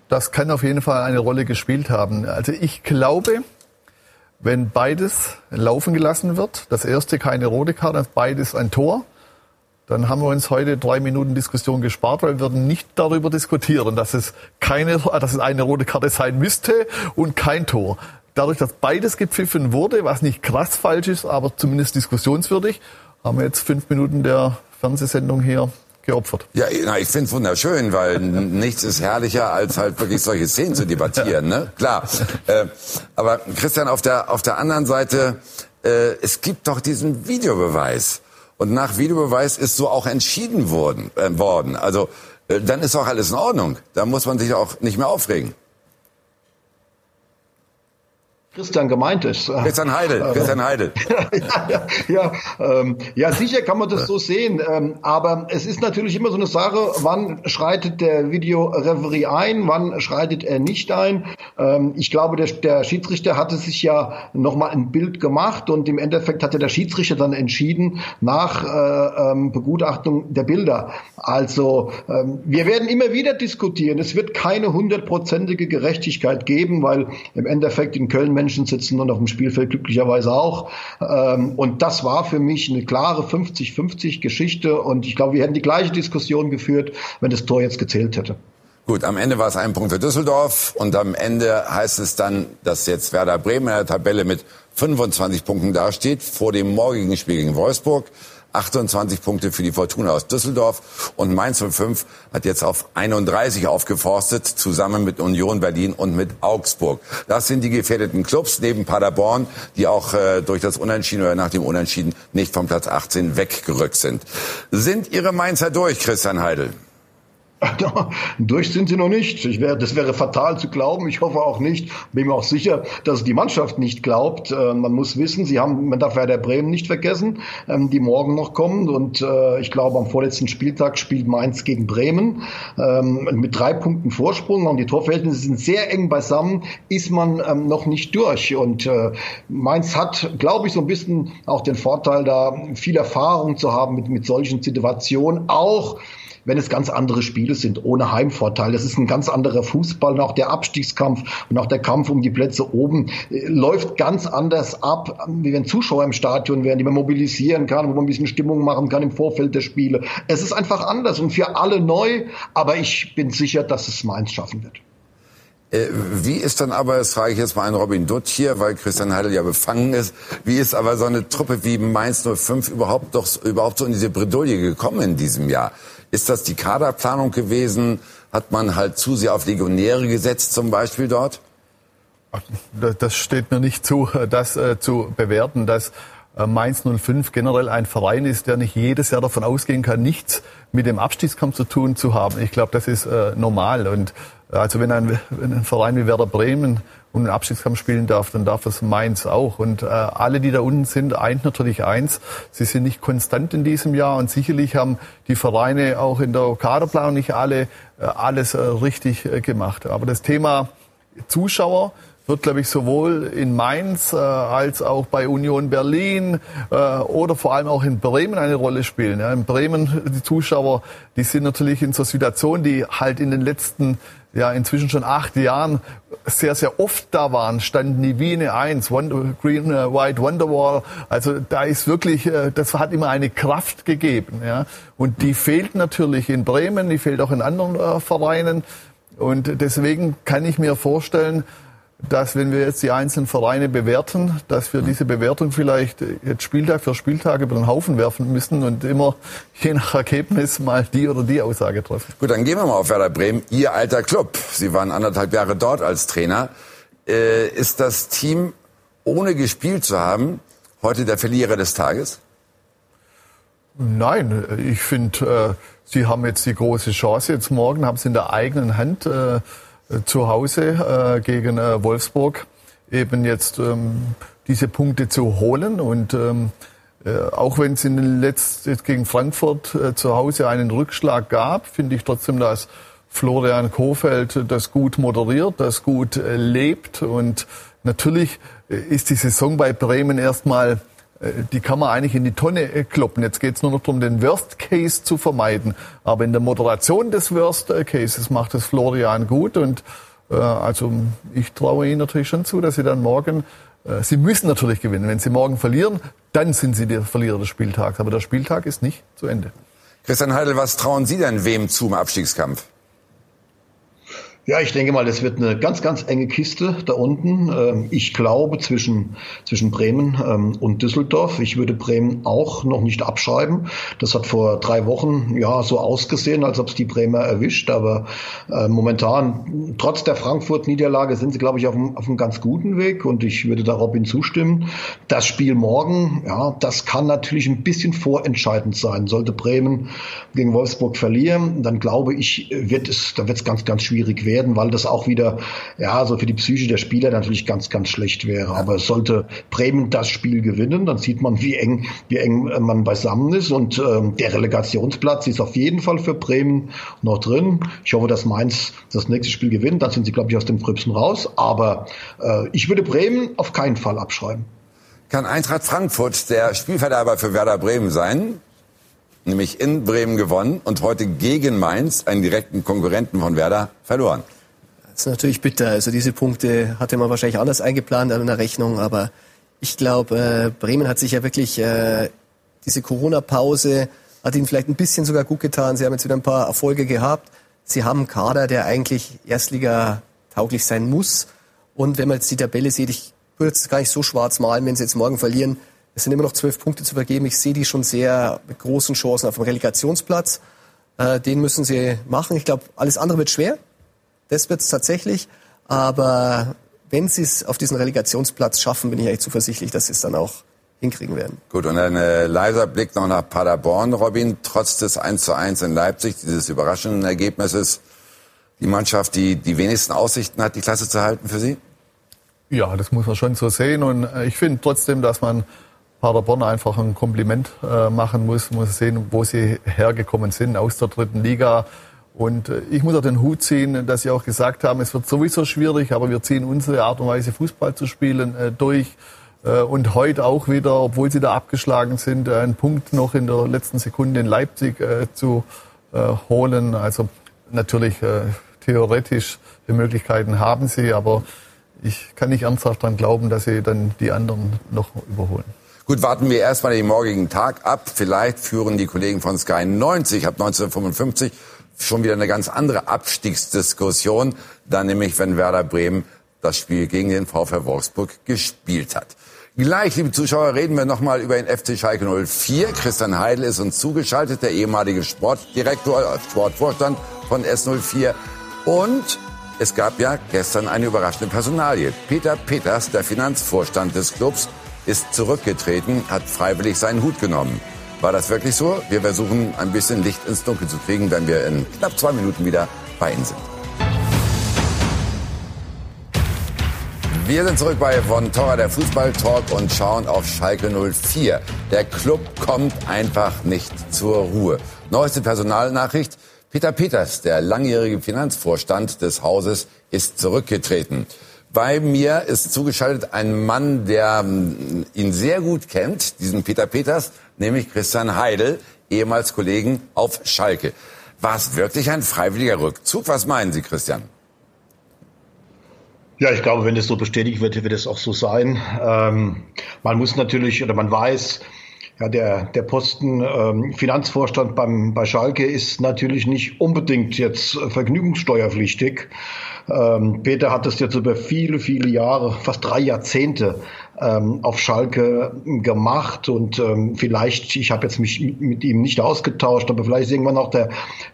Das kann auf jeden Fall eine Rolle gespielt haben. Also ich glaube, wenn beides laufen gelassen wird, das erste keine rote Karte, beides ein Tor, dann haben wir uns heute drei Minuten Diskussion gespart, weil wir würden nicht darüber diskutieren, dass es keine, dass es eine rote Karte sein müsste und kein Tor dadurch, dass beides gepfiffen wurde, was nicht krass falsch ist, aber zumindest diskussionswürdig, haben wir jetzt fünf Minuten der Fernsehsendung hier geopfert. Ja, na, ich finde es wunderschön, weil nichts ist herrlicher, als halt wirklich solche Szenen zu debattieren. Ne? Klar. Äh, aber Christian, auf der, auf der anderen Seite, äh, es gibt doch diesen Videobeweis. Und nach Videobeweis ist so auch entschieden worden. Äh, worden. Also äh, dann ist auch alles in Ordnung. Da muss man sich auch nicht mehr aufregen. Christian gemeint ist. Christian Heidel, äh, Christian Heidel. <laughs> ja, ja, ja, ähm, ja, sicher kann man das so sehen. Ähm, aber es ist natürlich immer so eine Sache, wann schreitet der Videoreferee ein, wann schreitet er nicht ein. Ähm, ich glaube, der, der Schiedsrichter hatte sich ja nochmal ein Bild gemacht und im Endeffekt hatte der Schiedsrichter dann entschieden nach äh, ähm, Begutachtung der Bilder. Also ähm, wir werden immer wieder diskutieren. Es wird keine hundertprozentige Gerechtigkeit geben, weil im Endeffekt in Köln Menschen sitzen und auf dem Spielfeld glücklicherweise auch. Ähm, und das war für mich eine klare 50-50 Geschichte. Und ich glaube, wir hätten die gleiche Diskussion geführt, wenn das Tor jetzt gezählt hätte. Gut, am Ende war es ein Punkt für Düsseldorf und am Ende heißt es dann, dass jetzt Werder Bremen in der Tabelle mit 25 Punkten dasteht vor dem morgigen Spiel gegen Wolfsburg. 28 Punkte für die Fortuna aus Düsseldorf und Mainz 05 hat jetzt auf 31 aufgeforstet, zusammen mit Union Berlin und mit Augsburg. Das sind die gefährdeten Clubs neben Paderborn, die auch äh, durch das Unentschieden oder nach dem Unentschieden nicht vom Platz 18 weggerückt sind. Sind Ihre Mainzer durch, Christian Heidel? <laughs> Durch sind sie noch nicht. Ich wär, das wäre fatal zu glauben. Ich hoffe auch nicht. Bin mir auch sicher, dass die Mannschaft nicht glaubt. Äh, man muss wissen, sie haben, man darf Werder Bremen nicht vergessen, ähm, die morgen noch kommen. Und äh, ich glaube, am vorletzten Spieltag spielt Mainz gegen Bremen ähm, mit drei Punkten Vorsprung. Und die Torverhältnisse sind sehr eng beisammen. Ist man ähm, noch nicht durch. Und äh, Mainz hat, glaube ich, so ein bisschen auch den Vorteil, da viel Erfahrung zu haben mit, mit solchen Situationen. Auch wenn es ganz andere Spiele sind, ohne Heimvorteil. Das ist ein ganz anderer Fußball und auch der Abstiegskampf und auch der Kampf um die Plätze oben äh, läuft ganz anders ab, wie wenn Zuschauer im Stadion wären, die man mobilisieren kann, wo man ein bisschen Stimmung machen kann im Vorfeld der Spiele. Es ist einfach anders und für alle neu, aber ich bin sicher, dass es Mainz schaffen wird. Äh, wie ist dann aber, das frage ich jetzt mal an Robin Dutt hier, weil Christian Heidel ja befangen ist, wie ist aber so eine Truppe wie Mainz 05 überhaupt doch überhaupt so in diese Bredouille gekommen in diesem Jahr? Ist das die Kaderplanung gewesen? Hat man halt zu sehr auf Legionäre gesetzt zum Beispiel dort? Das steht mir nicht zu, das äh, zu bewerten, dass äh, Mainz 05 generell ein Verein ist, der nicht jedes Jahr davon ausgehen kann, nichts mit dem Abstiegskampf zu tun zu haben. Ich glaube, das ist äh, normal. Und äh, also wenn ein, wenn ein Verein wie Werder Bremen und einen Abstiegskampf spielen darf, dann darf es Mainz auch. Und äh, alle, die da unten sind, eint natürlich eins. Sie sind nicht konstant in diesem Jahr und sicherlich haben die Vereine auch in der Kaderplanung nicht alle äh, alles äh, richtig äh, gemacht. Aber das Thema Zuschauer wird, glaube ich, sowohl in Mainz äh, als auch bei Union Berlin äh, oder vor allem auch in Bremen eine Rolle spielen. Ja, in Bremen, die Zuschauer, die sind natürlich in so Situationen, die halt in den letzten ja inzwischen schon acht Jahren sehr, sehr oft da waren, standen die Wiene 1, Wonder, Green, White Wonderwall. Also da ist wirklich, äh, das hat immer eine Kraft gegeben. Ja. Und die fehlt natürlich in Bremen, die fehlt auch in anderen äh, Vereinen. Und deswegen kann ich mir vorstellen, dass wenn wir jetzt die einzelnen Vereine bewerten, dass wir diese Bewertung vielleicht jetzt Spieltag für Spieltag über den Haufen werfen müssen und immer <laughs> je nach Ergebnis mal die oder die Aussage treffen. Gut, dann gehen wir mal auf Werder Bremen. Ihr alter Club. Sie waren anderthalb Jahre dort als Trainer. Äh, ist das Team, ohne gespielt zu haben, heute der Verlierer des Tages? Nein, ich finde, äh, Sie haben jetzt die große Chance. Jetzt morgen haben Sie in der eigenen Hand. Äh, zu Hause äh, gegen äh, Wolfsburg eben jetzt ähm, diese Punkte zu holen und ähm, äh, auch wenn es in den letzten gegen Frankfurt äh, zu Hause einen Rückschlag gab, finde ich trotzdem, dass Florian Kofeld das gut moderiert, das gut äh, lebt und natürlich äh, ist die Saison bei Bremen erstmal die kann man eigentlich in die Tonne äh, kloppen. Jetzt geht es nur noch darum, den Worst Case zu vermeiden. Aber in der Moderation des Worst äh, Cases macht es Florian gut. Und äh, also ich traue Ihnen natürlich schon zu, dass Sie dann morgen, äh, Sie müssen natürlich gewinnen. Wenn Sie morgen verlieren, dann sind Sie der Verlierer des Spieltags. Aber der Spieltag ist nicht zu Ende. Christian Heidel, was trauen Sie denn wem zum Abstiegskampf? Ja, ich denke mal, das wird eine ganz, ganz enge Kiste da unten. Ähm, ich glaube zwischen, zwischen Bremen ähm, und Düsseldorf. Ich würde Bremen auch noch nicht abschreiben. Das hat vor drei Wochen ja so ausgesehen, als ob es die Bremer erwischt. Aber äh, momentan, trotz der Frankfurt-Niederlage, sind sie, glaube ich, auf einem, auf einem ganz guten Weg. Und ich würde da Robin zustimmen. Das Spiel morgen, ja, das kann natürlich ein bisschen vorentscheidend sein. Sollte Bremen gegen Wolfsburg verlieren, dann glaube ich, wird es, da wird es ganz, ganz schwierig werden werden, weil das auch wieder, ja, so für die Psyche der Spieler natürlich ganz, ganz schlecht wäre. Aber sollte Bremen das Spiel gewinnen, dann sieht man, wie eng, wie eng man beisammen ist. Und ähm, der Relegationsplatz ist auf jeden Fall für Bremen noch drin. Ich hoffe, dass Mainz das nächste Spiel gewinnt. Dann sind sie, glaube ich, aus dem Gröbsten raus. Aber äh, ich würde Bremen auf keinen Fall abschreiben. Kann Eintracht Frankfurt der Spielverderber für Werder Bremen sein? Nämlich in Bremen gewonnen und heute gegen Mainz, einen direkten Konkurrenten von Werder, verloren. Das ist natürlich bitter. Also diese Punkte hatte man wahrscheinlich anders eingeplant in der Rechnung, aber ich glaube, äh, Bremen hat sich ja wirklich äh, diese Corona-Pause hat ihnen vielleicht ein bisschen sogar gut getan. Sie haben jetzt wieder ein paar Erfolge gehabt. Sie haben einen Kader, der eigentlich Erstliga tauglich sein muss. Und wenn man jetzt die Tabelle sieht, ich würde es gar nicht so schwarz malen, wenn sie jetzt morgen verlieren, es sind immer noch zwölf Punkte zu vergeben. Ich sehe die schon sehr mit großen Chancen auf dem Relegationsplatz. Äh, den müssen sie machen. Ich glaube, alles andere wird schwer. Das wird es tatsächlich. Aber wenn sie es auf diesen Relegationsplatz schaffen, bin ich eigentlich zuversichtlich, dass sie es dann auch hinkriegen werden. Gut, und ein äh, leiser Blick noch nach Paderborn, Robin. Trotz des 1 zu 1 in Leipzig, dieses überraschenden Ergebnisses, die Mannschaft, die die wenigsten Aussichten hat, die Klasse zu halten für Sie? Ja, das muss man schon so sehen. Und äh, ich finde trotzdem, dass man Paderborn einfach ein Kompliment äh, machen muss, muss sehen, wo sie hergekommen sind aus der dritten Liga. Und äh, ich muss auch den Hut ziehen, dass Sie auch gesagt haben, es wird sowieso schwierig, aber wir ziehen unsere Art und Weise, Fußball zu spielen, äh, durch. Äh, und heute auch wieder, obwohl sie da abgeschlagen sind, äh, einen Punkt noch in der letzten Sekunde in Leipzig äh, zu holen. Also natürlich theoretisch die Möglichkeiten haben sie, aber ich kann nicht ernsthaft daran glauben, dass sie dann die anderen noch überholen. Gut, warten wir erstmal den morgigen Tag ab. Vielleicht führen die Kollegen von Sky 90 ab 1955 schon wieder eine ganz andere Abstiegsdiskussion. Dann nämlich, wenn Werder Bremen das Spiel gegen den VfL Wolfsburg gespielt hat. Gleich, liebe Zuschauer, reden wir nochmal über den FC Schalke 04. Christian Heidel ist uns zugeschaltet, der ehemalige Sportdirektor, äh, Sportvorstand von S04. Und es gab ja gestern eine überraschende Personalie. Peter Peters, der Finanzvorstand des Clubs, ist zurückgetreten, hat freiwillig seinen Hut genommen. War das wirklich so? Wir versuchen ein bisschen Licht ins Dunkel zu kriegen, wenn wir in knapp zwei Minuten wieder bei Ihnen sind. Wir sind zurück bei Von Torra, der Fußballtalk und schauen auf Schalke 04. Der Club kommt einfach nicht zur Ruhe. Neueste Personalnachricht. Peter Peters, der langjährige Finanzvorstand des Hauses, ist zurückgetreten. Bei mir ist zugeschaltet ein Mann, der ähm, ihn sehr gut kennt, diesen Peter Peters, nämlich Christian Heidel, ehemals Kollegen auf Schalke. War es wirklich ein freiwilliger Rückzug? Was meinen Sie, Christian? Ja, ich glaube, wenn das so bestätigt wird, wird es auch so sein. Ähm, man muss natürlich oder man weiß, ja, der, der Posten ähm, Finanzvorstand beim, bei Schalke ist natürlich nicht unbedingt jetzt vergnügungssteuerpflichtig. Ähm, Peter hat das jetzt über viele, viele Jahre, fast drei Jahrzehnte ähm, auf Schalke gemacht und ähm, vielleicht, ich habe jetzt mich mit ihm nicht ausgetauscht, aber vielleicht ist irgendwann auch der,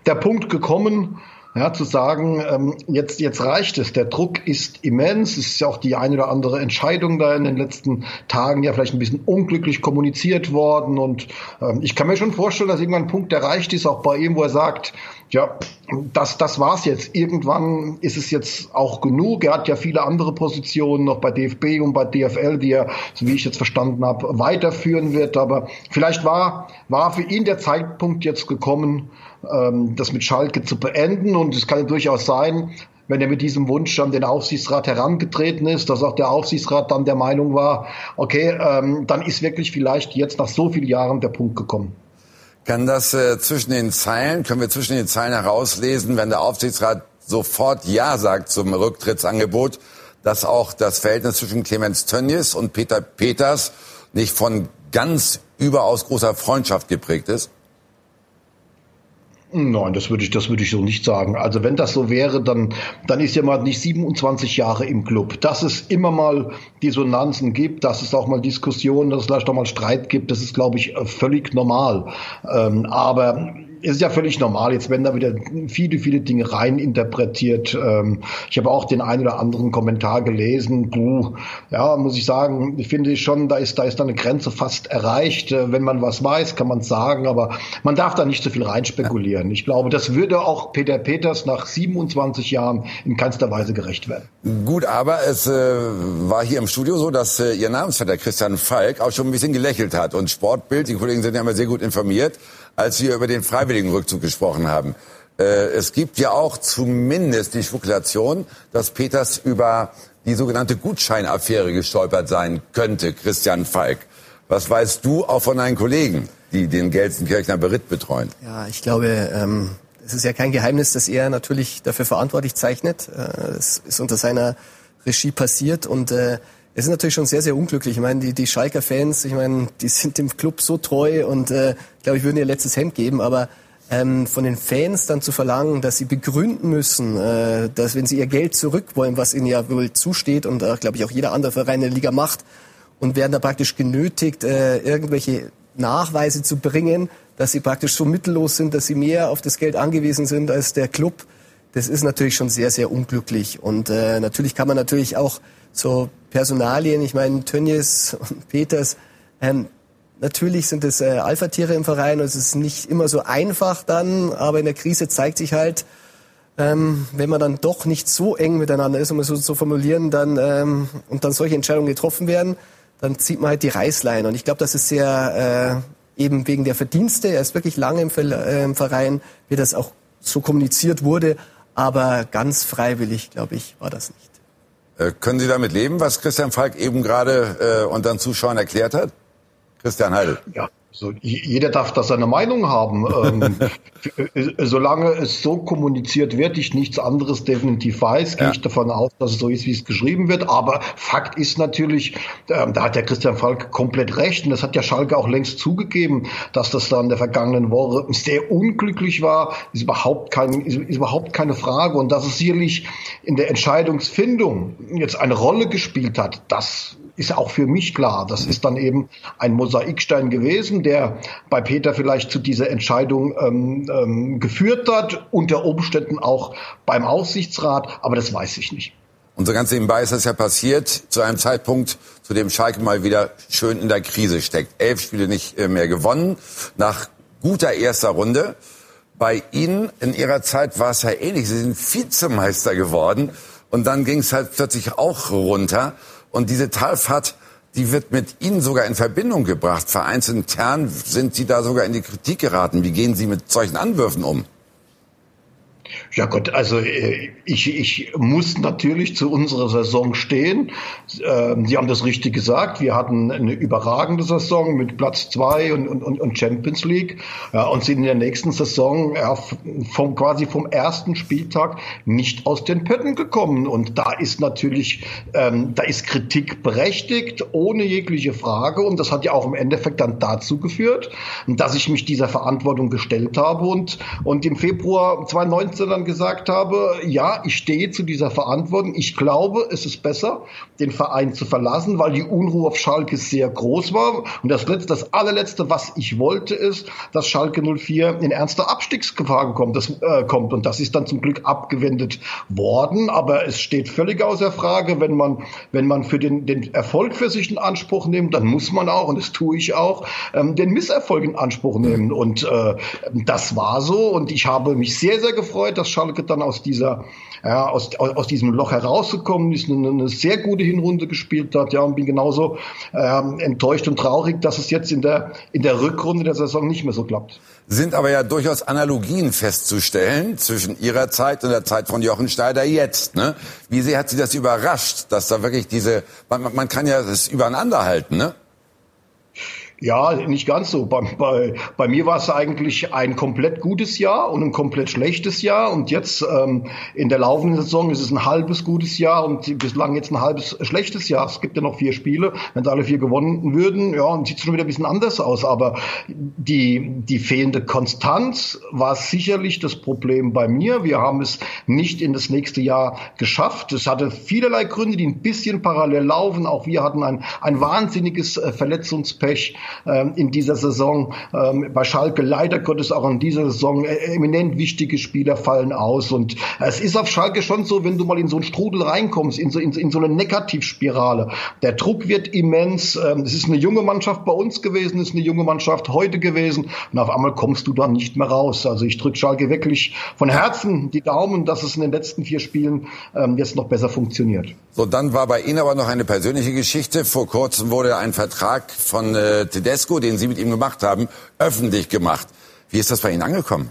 der Punkt gekommen, ja, zu sagen, ähm, jetzt, jetzt reicht es. Der Druck ist immens. Es ist ja auch die eine oder andere Entscheidung da in den letzten Tagen ja vielleicht ein bisschen unglücklich kommuniziert worden. Und ähm, ich kann mir schon vorstellen, dass irgendwann ein Punkt erreicht ist, auch bei ihm, wo er sagt, ja, das, das war's jetzt. Irgendwann ist es jetzt auch genug. Er hat ja viele andere Positionen noch bei DFB und bei DFL, die er, so wie ich jetzt verstanden habe, weiterführen wird. Aber vielleicht war, war für ihn der Zeitpunkt jetzt gekommen, ähm, das mit Schalke zu beenden. Und es kann ja durchaus sein, wenn er mit diesem Wunsch an den Aufsichtsrat herangetreten ist, dass auch der Aufsichtsrat dann der Meinung war, okay, ähm, dann ist wirklich vielleicht jetzt nach so vielen Jahren der Punkt gekommen. Kann das äh, zwischen den Zeilen, können wir zwischen den Zeilen herauslesen, wenn der Aufsichtsrat sofort Ja sagt zum Rücktrittsangebot, dass auch das Verhältnis zwischen Clemens Tönnies und Peter Peters nicht von ganz überaus großer Freundschaft geprägt ist? Nein, das würde ich, das würde ich so nicht sagen. Also wenn das so wäre, dann, dann ist ja mal nicht 27 Jahre im Club. Dass es immer mal Dissonanzen gibt, dass es auch mal Diskussionen, dass es vielleicht auch mal Streit gibt, das ist, glaube ich, völlig normal. Ähm, aber ist ja völlig normal. Jetzt werden da wieder viele, viele Dinge rein interpretiert. Ähm, ich habe auch den einen oder anderen Kommentar gelesen. Puh, ja, muss ich sagen, ich finde schon, da ist, da ist eine Grenze fast erreicht. Äh, wenn man was weiß, kann man sagen, aber man darf da nicht so viel reinspekulieren. Ich glaube, das würde auch Peter Peters nach 27 Jahren in keinster Weise gerecht werden. Gut, aber es äh, war hier im Studio so, dass äh, Ihr Namensvetter Christian Falk auch schon ein bisschen gelächelt hat. Und Sportbild, die Kollegen sind ja immer sehr gut informiert, als wir über den freiwilligen Rückzug gesprochen haben. Äh, es gibt ja auch zumindest die Spekulation, dass Peters über die sogenannte Gutscheinaffäre gestolpert sein könnte, Christian Falk. Was weißt du auch von deinen Kollegen, die den Gelsenkirchener Beritt betreuen? Ja, ich glaube, ähm, es ist ja kein Geheimnis, dass er natürlich dafür verantwortlich zeichnet. Äh, es ist unter seiner Regie passiert und äh, es ist natürlich schon sehr, sehr unglücklich. Ich meine, die, die Schalker Fans, ich meine, die sind dem Club so treu und äh, glaube, ich würde ihr letztes Hemd geben, aber ähm, von den Fans dann zu verlangen, dass sie begründen müssen, äh, dass wenn sie ihr Geld zurück wollen, was ihnen ja wohl zusteht und äh, glaube ich auch jeder andere Verein in der Liga macht, und werden da praktisch genötigt, äh, irgendwelche Nachweise zu bringen, dass sie praktisch so mittellos sind, dass sie mehr auf das Geld angewiesen sind als der Club. Das ist natürlich schon sehr, sehr unglücklich. Und äh, natürlich kann man natürlich auch so Personalien, ich meine, Tönnies und Peters, ähm, natürlich sind es äh, Alpha-Tiere im Verein und es ist nicht immer so einfach dann, aber in der Krise zeigt sich halt, ähm, wenn man dann doch nicht so eng miteinander ist, um es so zu formulieren, dann ähm, und dann solche Entscheidungen getroffen werden, dann zieht man halt die Reißleine. Und ich glaube, das ist sehr äh, eben wegen der Verdienste, er ist wirklich lange im, äh, im Verein, wie das auch so kommuniziert wurde, aber ganz freiwillig, glaube ich, war das nicht. Äh, können Sie damit leben, was Christian Falk eben gerade äh, unseren Zuschauern erklärt hat? Christian Heidel. Ja, also jeder darf da seine Meinung haben. ähm, <laughs> solange es so kommuniziert wird, ich nichts anderes definitiv weiß, gehe ich davon aus, dass es so ist, wie es geschrieben wird. Aber Fakt ist natürlich, ähm, da hat der Christian Falk komplett recht. Und das hat ja Schalke auch längst zugegeben, dass das da in der vergangenen Woche sehr unglücklich war, ist überhaupt, kein, ist, ist überhaupt keine Frage. Und dass es sicherlich in der Entscheidungsfindung jetzt eine Rolle gespielt hat, das ist auch für mich klar. Das ist dann eben ein Mosaikstein gewesen, der bei Peter vielleicht zu dieser Entscheidung ähm, ähm, geführt hat, unter Umständen auch beim Aufsichtsrat, aber das weiß ich nicht. Und so ganz nebenbei ist das ja passiert zu einem Zeitpunkt, zu dem Schalke mal wieder schön in der Krise steckt. Elf Spiele nicht äh, mehr gewonnen, nach guter erster Runde. Bei Ihnen in Ihrer Zeit war es ja ähnlich. Sie sind Vizemeister geworden und dann ging es halt plötzlich auch runter. Und diese Talfahrt, die wird mit Ihnen sogar in Verbindung gebracht. Vereinsintern sind Sie da sogar in die Kritik geraten. Wie gehen Sie mit solchen Anwürfen um? Ja Gott, also äh, ich, ich muss natürlich zu unserer Saison stehen. Ähm, Sie haben das richtig gesagt. Wir hatten eine überragende Saison mit Platz zwei und, und, und Champions League und sind in der nächsten Saison vom, quasi vom ersten Spieltag nicht aus den Pötten gekommen. Und da ist natürlich, ähm, da ist Kritik berechtigt, ohne jegliche Frage. Und das hat ja auch im Endeffekt dann dazu geführt, dass ich mich dieser Verantwortung gestellt habe und, und im Februar 2019 dann gesagt habe, ja, ich stehe zu dieser Verantwortung. Ich glaube, es ist besser, den Verein zu verlassen, weil die Unruhe auf Schalke sehr groß war. Und das letzte, das allerletzte, was ich wollte, ist, dass Schalke 04 in ernster Abstiegsgefahr kommt. Das, äh, kommt. Und das ist dann zum Glück abgewendet worden. Aber es steht völlig außer Frage, wenn man, wenn man für den, den Erfolg für sich in Anspruch nimmt, dann muss man auch, und das tue ich auch, ähm, den Misserfolg in Anspruch nehmen. Und äh, das war so. Und ich habe mich sehr, sehr gefreut, dass Schalke dann aus dieser, ja, aus, aus diesem Loch herausgekommen ist, eine, eine sehr gute Hinrunde gespielt hat, ja, und bin genauso ähm, enttäuscht und traurig, dass es jetzt in der, in der Rückrunde der Saison nicht mehr so klappt. Sind aber ja durchaus Analogien festzustellen zwischen Ihrer Zeit und der Zeit von Jochen Schneider jetzt. Ne? Wie sehr hat Sie das überrascht, dass da wirklich diese, man, man kann ja das übereinander halten, ne? Ja, nicht ganz so. Bei, bei, bei mir war es eigentlich ein komplett gutes Jahr und ein komplett schlechtes Jahr. Und jetzt ähm, in der laufenden Saison ist es ein halbes gutes Jahr und bislang jetzt ein halbes schlechtes Jahr. Es gibt ja noch vier Spiele. Wenn alle vier gewonnen würden, ja, dann sieht es schon wieder ein bisschen anders aus. Aber die, die fehlende Konstanz war sicherlich das Problem bei mir. Wir haben es nicht in das nächste Jahr geschafft. Es hatte vielerlei Gründe, die ein bisschen parallel laufen. Auch wir hatten ein, ein wahnsinniges äh, Verletzungspech ähm, in dieser Saison. Ähm, bei Schalke leider Gottes auch in dieser Saison äh, eminent wichtige Spieler fallen aus. Und es ist auf Schalke schon so, wenn du mal in so einen Strudel reinkommst, in so, in, in so eine Negativspirale. Der Druck wird immens. Ähm, es ist eine junge Mannschaft bei uns gewesen, es ist eine junge Mannschaft heute gewesen. Und auf einmal kommst du dann nicht mehr raus. Also ich drücke Schalke wirklich von Herzen die Daumen, dass es in den letzten vier Spielen jetzt noch besser funktioniert. So, dann war bei Ihnen aber noch eine persönliche Geschichte. Vor kurzem wurde ein Vertrag von äh, Tedesco, den Sie mit ihm gemacht haben, öffentlich gemacht. Wie ist das bei Ihnen angekommen?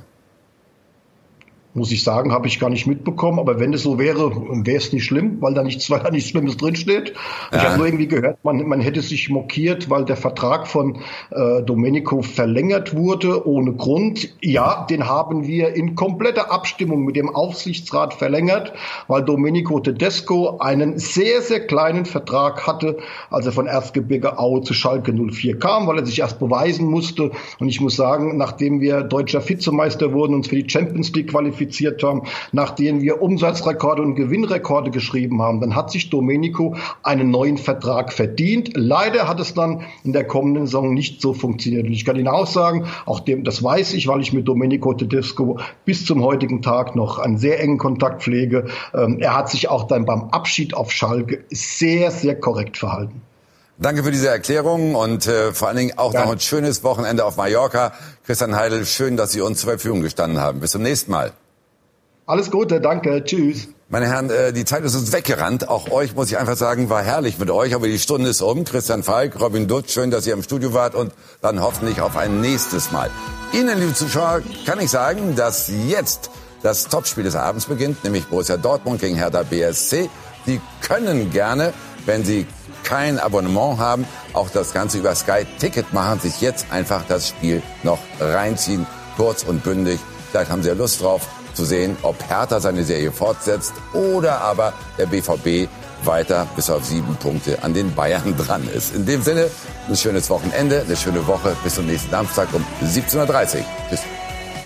Muss ich sagen, habe ich gar nicht mitbekommen. Aber wenn es so wäre, wäre es nicht schlimm, weil da nichts, <laughs> weil da nichts Schlimmes drinsteht. Ja. Ich habe nur irgendwie gehört, man, man hätte sich mokiert, weil der Vertrag von äh, Domenico verlängert wurde ohne Grund. Ja, den haben wir in kompletter Abstimmung mit dem Aufsichtsrat verlängert, weil Domenico Tedesco einen sehr, sehr kleinen Vertrag hatte, als er von Erzgebirge Aue zu Schalke 04 kam, weil er sich erst beweisen musste. Und ich muss sagen, nachdem wir deutscher Vizemeister wurden, uns für die Champions League qualifiziert qualifiziert haben, nachdem wir Umsatzrekorde und Gewinnrekorde geschrieben haben, dann hat sich Domenico einen neuen Vertrag verdient. Leider hat es dann in der kommenden Saison nicht so funktioniert. Und ich kann Ihnen auch sagen, auch dem, das weiß ich, weil ich mit Domenico Tedesco bis zum heutigen Tag noch einen sehr engen Kontakt pflege. Ähm, er hat sich auch dann beim Abschied auf Schalke sehr, sehr korrekt verhalten. Danke für diese Erklärung und äh, vor allen Dingen auch ja. noch ein schönes Wochenende auf Mallorca. Christian Heidel, schön, dass Sie uns zur Verfügung gestanden haben. Bis zum nächsten Mal. Alles Gute, danke, tschüss. Meine Herren, äh, die Zeit ist uns weggerannt. Auch euch muss ich einfach sagen, war herrlich mit euch. Aber die Stunde ist um. Christian Falk, Robin Dutz, schön, dass ihr im Studio wart und dann hoffentlich auf ein nächstes Mal. Ihnen, liebe Zuschauer, kann ich sagen, dass jetzt das Topspiel des Abends beginnt, nämlich Borussia Dortmund gegen Hertha BSC. Sie können gerne, wenn Sie kein Abonnement haben, auch das Ganze über Sky Ticket machen, sich jetzt einfach das Spiel noch reinziehen. Kurz und bündig. Vielleicht haben Sie ja Lust drauf zu sehen, ob Hertha seine Serie fortsetzt oder aber der BVB weiter bis auf sieben Punkte an den Bayern dran ist. In dem Sinne, ein schönes Wochenende, eine schöne Woche. Bis zum nächsten Samstag um 17.30 Uhr. Tschüss.